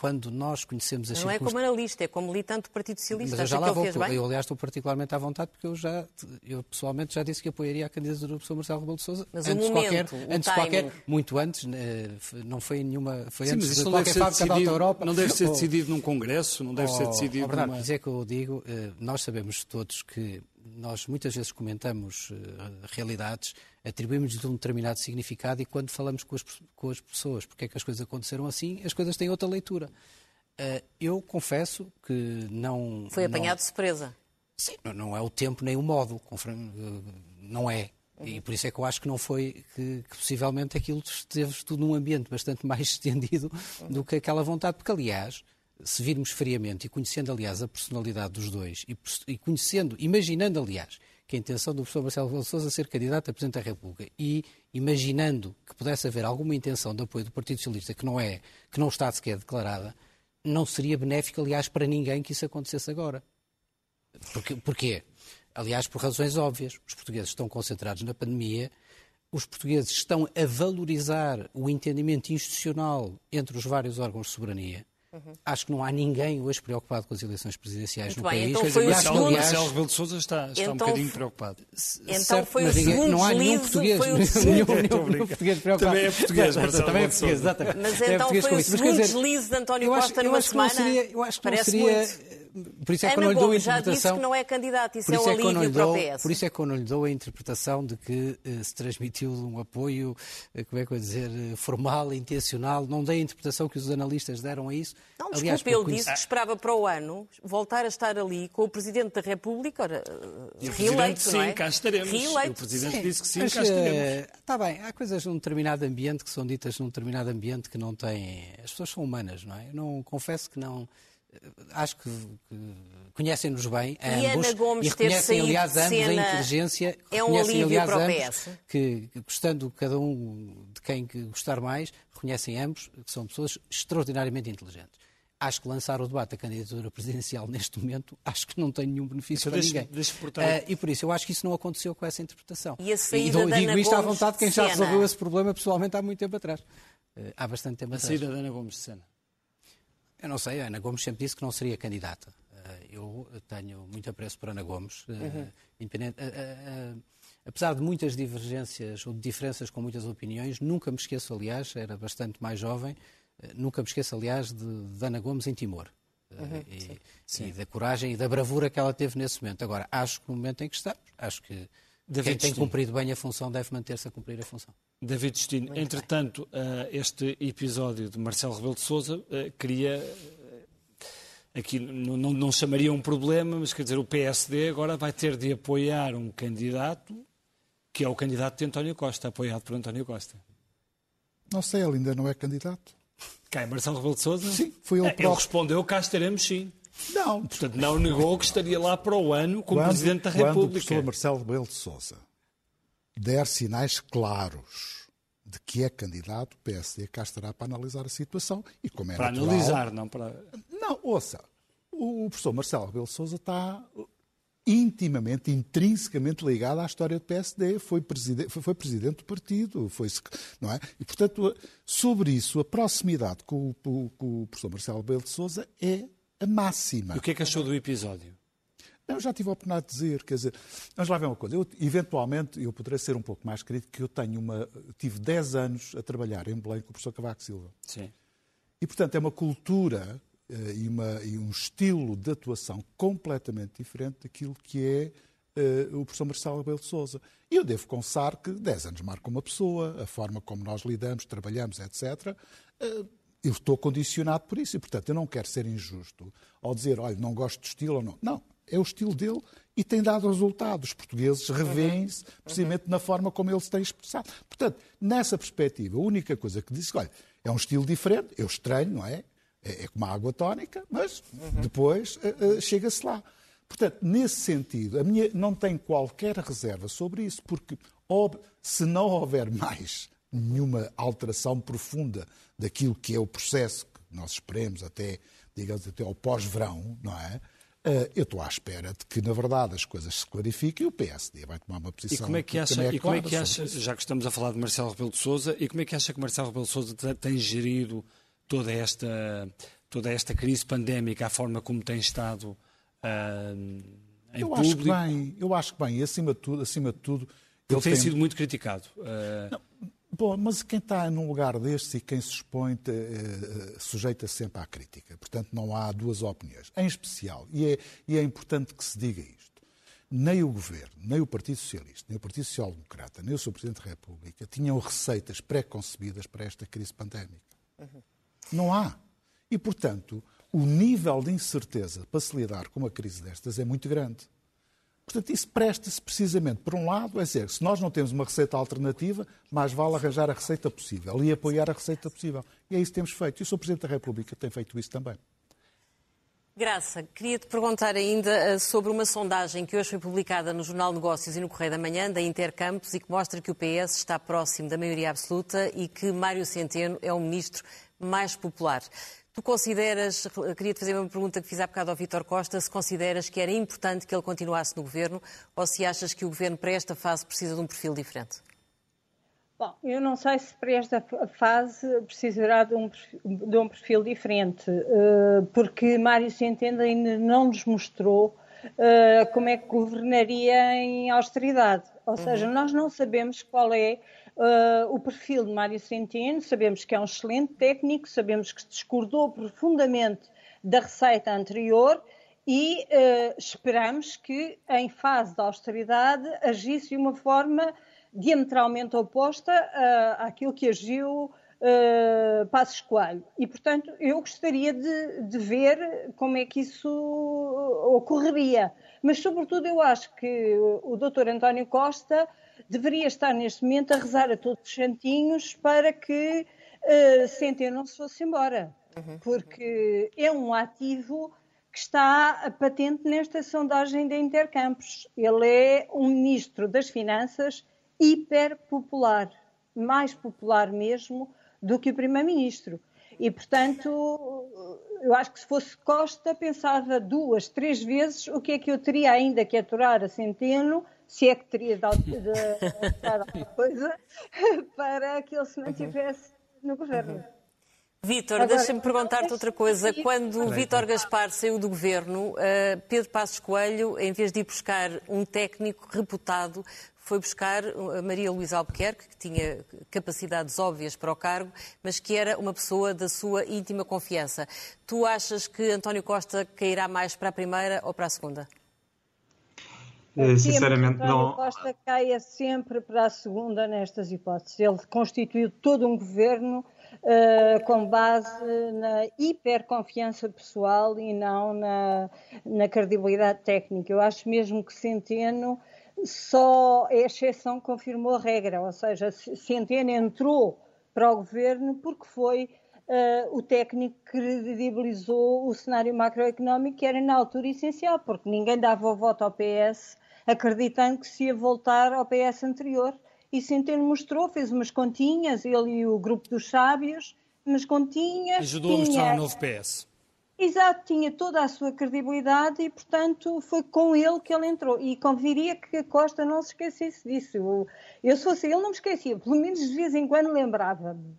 Speaker 3: quando nós conhecemos as
Speaker 2: Não é como analista, é como militante do Partido Socialista.
Speaker 3: Mas eu já lá vou,
Speaker 2: eu,
Speaker 3: eu, aliás, estou particularmente à vontade porque eu já, eu pessoalmente já disse que apoiaria a candidatura do professor Marcelo Rebelo de Sousa.
Speaker 2: Mas
Speaker 3: antes
Speaker 2: o momento,
Speaker 3: qualquer,
Speaker 2: o
Speaker 3: antes
Speaker 2: timing.
Speaker 3: qualquer, muito antes, eh, não foi nenhuma, foi
Speaker 1: Sim,
Speaker 3: antes
Speaker 1: mas isso
Speaker 3: de
Speaker 1: não
Speaker 3: qualquer
Speaker 1: deve ser
Speaker 3: fábrica da
Speaker 1: decidido,
Speaker 3: Europa.
Speaker 1: Não deve ser [laughs] decidido num congresso, não deve ser
Speaker 3: oh,
Speaker 1: decidido
Speaker 3: oh, Bernardo,
Speaker 1: numa...
Speaker 3: mas é que eu digo, eh, nós sabemos todos que nós muitas vezes comentamos uh, realidades, atribuímos-lhes um determinado significado e quando falamos com as, com as pessoas porque é que as coisas aconteceram assim, as coisas têm outra leitura. Uh, eu confesso que não.
Speaker 2: Foi apanhado
Speaker 3: não,
Speaker 2: de surpresa.
Speaker 3: Sim, não é o tempo nem o modo, não é. E por isso é que eu acho que não foi, que, que possivelmente aquilo esteve tudo num ambiente bastante mais [laughs] estendido do que aquela vontade, porque aliás, se virmos friamente e conhecendo aliás a personalidade dos dois e, e conhecendo, imaginando aliás que a intenção do professor Marcelo Rebelo Sousa ser candidato a Presidente da República e imaginando que pudesse haver alguma intenção de apoio do Partido Socialista que não é, que não está sequer declarada, não seria benéfico, aliás, para ninguém que isso acontecesse agora. Porque, porquê? Aliás, por razões óbvias. Os portugueses estão concentrados na pandemia, os portugueses estão a valorizar o entendimento institucional entre os vários órgãos de soberania. Uhum. Acho que não há ninguém hoje preocupado com as eleições presidenciais
Speaker 2: Muito
Speaker 3: no
Speaker 2: bem,
Speaker 3: país.
Speaker 2: então foi o
Speaker 1: Marcelo,
Speaker 2: segundo...
Speaker 1: Marcelo Rebelo de Sousa está, está
Speaker 2: Então
Speaker 1: um bocadinho preocupado.
Speaker 2: Então
Speaker 3: Certo,
Speaker 2: foi o segundo
Speaker 3: não há nenhum
Speaker 2: deslize,
Speaker 3: português,
Speaker 2: foi o [laughs]
Speaker 3: nenhum,
Speaker 2: segundo-
Speaker 3: nenhum, português preocupado.
Speaker 1: Também é português,
Speaker 3: Também
Speaker 1: Marcelo
Speaker 3: é
Speaker 1: Rebelo de
Speaker 3: português, exatamente.
Speaker 2: Mas
Speaker 3: É
Speaker 2: então
Speaker 3: português
Speaker 2: foi o segundo deslize de António Costa numa
Speaker 3: não
Speaker 2: semana.
Speaker 3: seria- Eu acho que não
Speaker 2: Parece
Speaker 3: seria...
Speaker 2: muito.
Speaker 3: Por isso é que eu
Speaker 2: Ana
Speaker 3: não lhe dou a
Speaker 2: Gomes já disse
Speaker 3: interpretação...
Speaker 2: que não é candidato, isso
Speaker 3: Por
Speaker 2: é um
Speaker 3: isso, é que eu não lhe dou, por isso é que eu não lhe dou a interpretação de que eh, se transmitiu um apoio, eh, como é que eu dizer, eh, formal, intencional. Não dei a interpretação que os analistas deram a isso.
Speaker 2: Não,
Speaker 3: Aliás,
Speaker 2: desculpe, ele
Speaker 3: porque
Speaker 2: disse que esperava para o ano voltar a estar ali com o Presidente da República, ora,
Speaker 1: E o
Speaker 2: reeleito,
Speaker 1: Presidente,
Speaker 2: não
Speaker 1: sim,
Speaker 2: é?
Speaker 1: cá estaremos.
Speaker 2: Reeleito.
Speaker 1: O Presidente
Speaker 3: Sim,
Speaker 1: disse que sim,
Speaker 3: mas,
Speaker 1: cá estaremos.
Speaker 3: Está bem, há coisas num determinado ambiente que são ditas num determinado ambiente que não têm. As pessoas são humanas, não é? Eu não confesso que não. Acho que, conhecem-nos bem, a
Speaker 2: E
Speaker 3: ambos,
Speaker 2: Ana Gomes
Speaker 3: e reconhecem, aliás, ambos a inteligência.
Speaker 2: é um
Speaker 3: reconhecem, aliás,
Speaker 2: para o
Speaker 3: ambos
Speaker 2: PS.
Speaker 3: Que, gostando cada um de quem que gostar mais, reconhecem ambos que são pessoas extraordinariamente inteligentes. Acho que lançar o debate da candidatura presidencial neste momento, acho que não tem nenhum benefício
Speaker 1: Então
Speaker 3: para
Speaker 1: deixe-
Speaker 3: ninguém.
Speaker 1: deixe, portanto-
Speaker 3: Ah, e por isso, eu acho que isso não aconteceu com essa interpretação.
Speaker 2: E a saída
Speaker 3: dou-
Speaker 2: da
Speaker 3: digo
Speaker 2: Ana
Speaker 3: isto à vontade de quem já resolveu esse problema pessoalmente há muito tempo atrás. Eh, há bastante tempo
Speaker 1: A
Speaker 3: atrás.
Speaker 1: saída da Ana Gomes de Sena.
Speaker 3: Eu não sei, a Ana Gomes sempre disse que não seria candidata. Eh, Eu tenho muito apreço por Ana Gomes. eh,
Speaker 2: Uhum.
Speaker 3: independente- eh, eh, eh, apesar de muitas divergências ou de diferenças com muitas opiniões, nunca me esqueço, aliás, era bastante mais jovem, eh, nunca me esqueço, aliás, de, de Ana Gomes em Timor.
Speaker 2: Uhum,
Speaker 3: e, e da coragem e da bravura que ela teve nesse momento. Agora, acho que no momento em que estamos, acho que
Speaker 1: David
Speaker 3: quem tem
Speaker 1: Destino.
Speaker 3: cumprido bem a função deve manter-se a cumprir a função.
Speaker 1: David Destino, entretanto, eh, este episódio de Marcelo Rebelo de Sousa queria. eh, Aqui não, não, não chamaria um problema, mas quer dizer, o PSD agora vai ter de apoiar um candidato que é o candidato de António Costa, apoiado por António Costa.
Speaker 4: Não sei, ele ainda não é candidato.
Speaker 1: Quem? Marcelo Rebelo de Sousa?
Speaker 4: Sim, foi ele
Speaker 1: Eh, Ele
Speaker 4: próprio.
Speaker 1: respondeu, cá estaremos sim.
Speaker 4: Não,
Speaker 1: Portanto, não negou que estaria lá para o ano como
Speaker 4: quando,
Speaker 1: Presidente da
Speaker 4: quando o
Speaker 1: República.
Speaker 4: professor Marcelo Rebelo de Sousa der sinais claros de que é candidato, o PSD cá estará para analisar a situação e como é
Speaker 1: Para
Speaker 4: natural-
Speaker 1: analisar, não para.
Speaker 4: Não, ouça, o professor Marcelo Rebelo de Sousa está intimamente, intrinsecamente ligado à história do PSD, foi presidente, foi, foi presidente do partido, foi, não é? E, portanto, sobre isso, a proximidade com o, com o professor Marcelo Rebelo de Sousa é a máxima.
Speaker 1: E o que é que achou do episódio?
Speaker 4: Eu já tive a oportunidade de dizer, quer dizer, vamos lá ver uma coisa. Eu, eventualmente, eu poderei ser um pouco mais crítico, que eu tenho uma. Tive 10 anos a trabalhar em Belém com o professor Cavaco Silva.
Speaker 1: Sim.
Speaker 4: E, portanto, é uma cultura uh, e, uma, e, um estilo de atuação completamente diferente daquilo que é uh, o professor Marcelo Rebelo de Souza. E eu devo confessar que 10 anos marca uma pessoa, a forma como nós lidamos, trabalhamos, etc. Uh, eu estou condicionado por isso e, portanto, eu não quero ser injusto ao dizer, olha, não gosto de estilo ou não. Não, é o estilo dele e tem dado resultados. Os portugueses revêem-se precisamente na forma como ele se tem expressado. Portanto, nessa perspectiva, a única coisa que disse, olha, é um estilo diferente, eu estranho, não é? É, é como a água tónica, mas depois uh, uh, chega-se lá. Portanto, nesse sentido, a minha não tem qualquer reserva sobre isso, porque se não houver [laughs] mais nenhuma alteração profunda daquilo que é o processo que nós esperemos até, digamos, até ao pós-verão, não é? Uh, eu estou à espera de que, na verdade, as coisas se clarifiquem e o PSD vai tomar uma posição.
Speaker 1: E como é que acha, é e como é que acha já que estamos a falar de Marcelo Rebelo de Sousa, e como é que acha que Marcelo Rebelo de Sousa tem gerido toda esta, toda esta crise pandémica, a forma como tem estado uh, em
Speaker 4: eu
Speaker 1: público?
Speaker 4: Acho que bem, eu acho que bem, e acima de tudo, acima de tudo
Speaker 1: ele tem, tem sido muito criticado.
Speaker 4: Uh... Não, Bom, mas quem está num lugar destes e quem se expõe eh, eh, sujeita -se sempre à crítica. Portanto, não há duas opiniões. Em especial, e é, e é importante que se diga isto, nem o Governo, nem o Partido Socialista, nem o Partido Social Democrata, nem o Sr. Presidente da República tinham receitas pré-concebidas para esta crise pandémica. Uhum. Não há. E, portanto, o nível de incerteza para se lidar com uma crise destas é muito grande. Portanto, isso presta-se precisamente, por um lado, é dizer, se nós não temos uma receita alternativa, mais vale arranjar a receita possível e apoiar a receita possível. E é isso que temos feito. E o Sr. Presidente da República tem feito isso também.
Speaker 2: Graça, queria-te perguntar ainda eh, sobre uma sondagem que hoje foi publicada no Jornal Negócios e no Correio da Manhã, da Intercampos, e que mostra que o PS está próximo da maioria absoluta e que Mário Centeno é o ministro mais popular. Tu consideras, queria-te fazer uma pergunta que fiz há bocado ao Vítor Costa, se consideras que era importante que ele continuasse no governo ou se achas que o governo para esta fase precisa de um perfil diferente?
Speaker 5: Bom, eu não sei se para esta fase precisará de um, de um perfil diferente, eh, porque Mário Centeno ainda não nos mostrou eh, como é que governaria em austeridade. Ou seja, uhum. nós não sabemos qual é Uh, o perfil de Mário Centeno, sabemos que é um excelente técnico, sabemos que discordou profundamente da receita anterior e uh, esperamos que, em fase de austeridade, agisse de uma forma diametralmente oposta uh, àquilo que agiu uh, Passos Coelho. E, portanto, eu gostaria de, de ver como é que isso ocorreria. Mas, sobretudo, eu acho que o Dr. António Costa deveria estar neste momento a rezar a todos os santinhos para que uh, Centeno não se fosse embora, uhum. porque é um ativo que está patente nesta sondagem da Intercampos. Ele é um ministro das Finanças hiper popular, mais popular mesmo do que o primeiro-ministro. E, portanto, eu acho que se fosse Costa, pensava duas, três vezes o que é que eu teria ainda que aturar a Centeno se é que teria de alterar alguma [laughs] coisa, [laughs] para que ele se mantivesse no governo.
Speaker 2: Vítor, deixa-me perguntar-te outra coisa. Quando Vítor Gaspar saiu do governo, eh, Pedro Passos Coelho, em vez de ir buscar um técnico reputado, foi buscar a Maria Luísa Albuquerque, que tinha capacidades óbvias para o cargo, mas que era uma pessoa da sua íntima confiança. Tu achas que António Costa cairá mais para a primeira ou para a segunda?
Speaker 6: Uh, sinceramente, não.
Speaker 5: Costa caia sempre para a segunda nestas hipóteses. Ele constituiu todo um governo uh, com base na hiperconfiança pessoal e não na, na credibilidade técnica. Eu acho mesmo que Centeno só é exceção confirmou a regra, ou seja, Centeno entrou para o governo porque foi uh, o técnico que credibilizou o cenário macroeconómico que era na altura essencial, porque ninguém dava o voto ao PS acreditando que se ia voltar ao PS anterior. E Centeno mostrou, fez umas continhas, ele e o grupo dos sábios, umas continhas.
Speaker 1: Ajudou tinha... a mostrar o novo PS.
Speaker 5: Exato, tinha toda a sua credibilidade e, portanto, foi com ele que ele entrou. E conviria que a Costa não se esquecesse disso. Eu, se fosse ele, não me esquecia, pelo menos de vez em quando lembrava-me.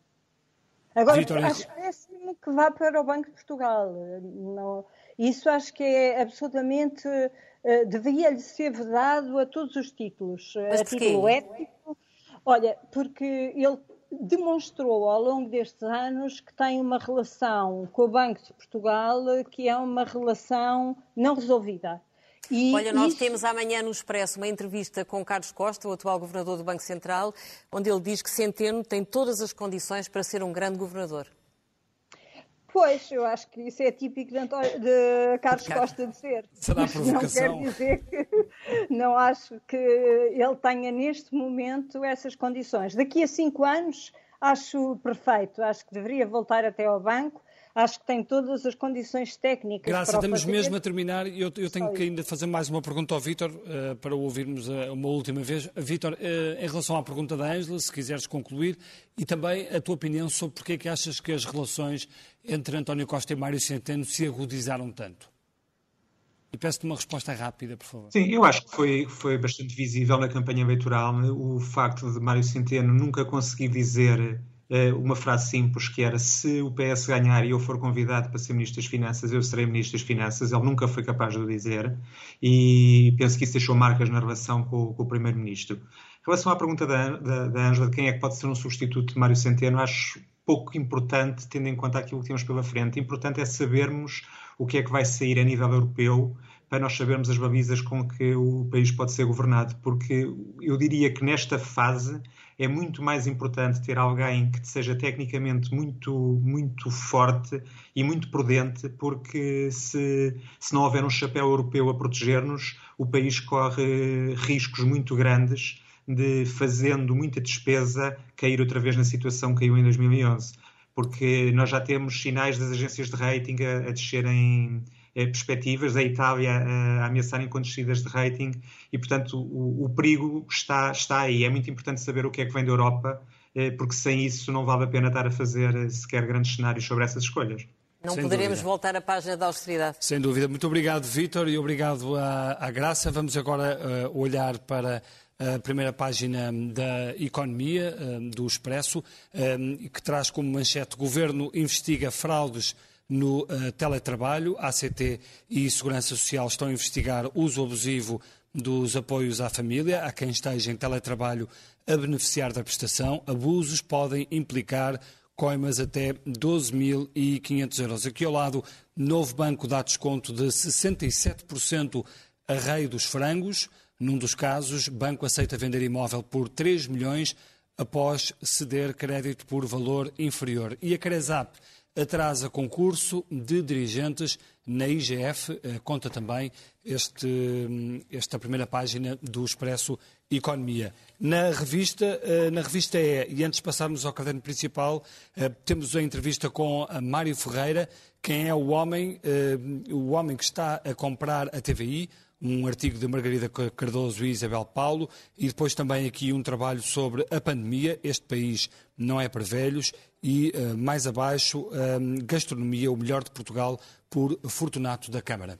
Speaker 5: Agora, Vitor, acho péssimo que vá para o Banco de Portugal. Não, isso acho que é absolutamente uh, devia-lhe ser vedado a todos os títulos,
Speaker 2: Mas
Speaker 5: a título ético. Olha, porque ele demonstrou ao longo destes anos que tem uma relação com o Banco de Portugal que é uma relação não resolvida.
Speaker 2: E Olha, nós isso... temos amanhã no Expresso uma entrevista com Carlos Costa, o atual governador do Banco Central, onde ele diz que Centeno tem todas as condições para ser um grande governador.
Speaker 5: Pois, eu acho que isso é típico de, de Carlos Costa de ser.
Speaker 1: Será provocação?
Speaker 5: Não quer dizer que não acho que ele tenha neste momento essas condições. Daqui a cinco anos acho perfeito, acho que deveria voltar até ao banco acho que tem todas as condições técnicas
Speaker 1: Graça,
Speaker 5: para
Speaker 1: estamos fazer. mesmo a terminar e eu, eu, tenho que ainda fazer mais uma pergunta ao Vítor uh, para o ouvirmos uh, uma última vez. Vítor, uh, em relação à pergunta da Ângela, se quiseres concluir, e também a tua opinião sobre porque é que achas que as relações entre António Costa e Mário Centeno se agudizaram tanto. E peço-te uma resposta rápida, por favor.
Speaker 6: Sim, eu acho que foi, foi bastante visível na campanha eleitoral o facto de Mário Centeno nunca conseguir dizer eh, uma frase simples que era se o PS ganhar e eu for convidado para ser Ministro das Finanças, eu serei Ministro das Finanças. Ele nunca foi capaz de o dizer e penso que isso deixou marcas na relação com, com o Primeiro-Ministro. Em relação à pergunta da Ângela de quem é que pode ser um substituto de Mário Centeno, acho pouco importante, tendo em conta aquilo que temos pela frente. Importante é sabermos o que é que vai sair a nível europeu para nós sabermos as balizas com que o país pode ser governado, porque eu diria que nesta fase é muito mais importante ter alguém que seja tecnicamente muito, muito forte e muito prudente, porque se, se não houver um chapéu europeu a proteger-nos, o país corre riscos muito grandes de, fazendo muita despesa, cair outra vez na situação que caiu em 2011. Porque nós já temos sinais das agências de rating a, a descerem perspectivas, a Itália a ameaçarem com descidas de rating e, portanto, o, o, perigo está, está aí. É muito importante saber o que é que vem da Europa, eh, porque sem isso não vale a pena estar a fazer eh, sequer grandes cenários sobre essas escolhas.
Speaker 2: Não Sem poderemos dúvida. voltar à página da austeridade.
Speaker 1: Sem dúvida. Muito obrigado, Vítor, e obrigado à, à Graça. Vamos agora uh, olhar para a primeira página da Economia, uh, do Expresso, uh, que traz como manchete Governo investiga fraudes no uh, teletrabalho. A ACT e Segurança Social estão a investigar uso abusivo dos apoios à família, a quem esteja em teletrabalho a beneficiar da prestação. Abusos podem implicar coimas até 12.500 euros. Aqui ao lado, novo banco dá desconto de 67% a rei dos frangos. Num dos casos, banco aceita vender imóvel por 3 milhões após ceder crédito por valor inferior. E a Cresap atrasa concurso de dirigentes na IGF, eh, conta também este, hum, esta primeira página do Expresso Economia. Na revista, eh, na revista é, e antes de passarmos ao caderno principal, eh, temos a entrevista com a Mário Ferreira, quem é o homem, o homem que está a comprar a TVI, um artigo de Margarida Cardoso e Isabel Paulo, e depois também aqui um trabalho sobre a pandemia. Este país não é para velhos. E uh, mais abaixo, Gastronomia, o melhor de Portugal, por Fortunato da Câmara.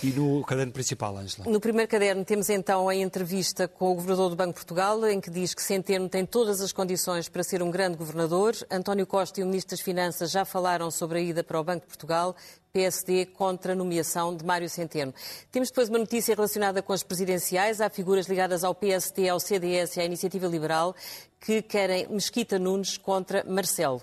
Speaker 1: E no caderno principal, Ângela?
Speaker 2: No primeiro caderno temos então a entrevista com o Governador do Banco de Portugal, em que diz que Centeno tem todas as condições para ser um grande governador. António Costa e o Ministro das Finanças já falaram sobre a ida para o Banco de Portugal. PSD contra a nomeação de Mário Centeno. Temos depois uma notícia relacionada com as presidenciais. Há figuras ligadas ao PSD, ao CDS e à Iniciativa Liberal que querem Mesquita Nunes contra Marcelo.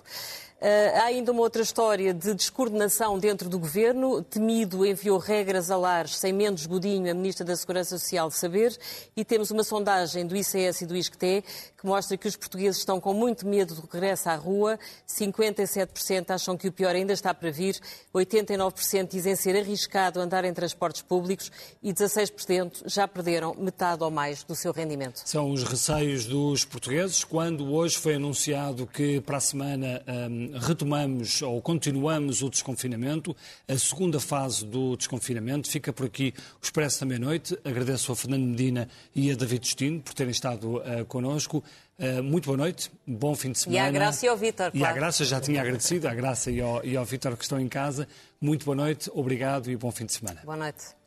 Speaker 2: Uh, há ainda uma outra história de descoordenação dentro do governo. Temido enviou regras a lares sem Mendes Godinho, a Ministra da Segurança Social, saber. E temos uma sondagem do ICS e do ISCTE que mostra que os portugueses estão com muito medo do regresso à rua. 57% acham que o pior ainda está para vir. 89% dizem ser arriscado andar em transportes públicos e 16% já perderam metade ou mais do seu rendimento.
Speaker 1: São os receios dos portugueses quando hoje foi anunciado que para a semana. Um, retomamos ou continuamos o desconfinamento, a segunda fase do desconfinamento. Fica por aqui o Expresso da Meia-Noite. Agradeço a Fernando Medina e a David Destino por terem estado uh, connosco. Uh, muito boa noite, bom fim de semana.
Speaker 2: E à Graça e ao Vítor,
Speaker 1: claro. E à Graça, já tinha agradecido, à Graça e ao, e ao Vítor que estão em casa. Muito boa noite, obrigado e bom fim de semana.
Speaker 2: Boa noite.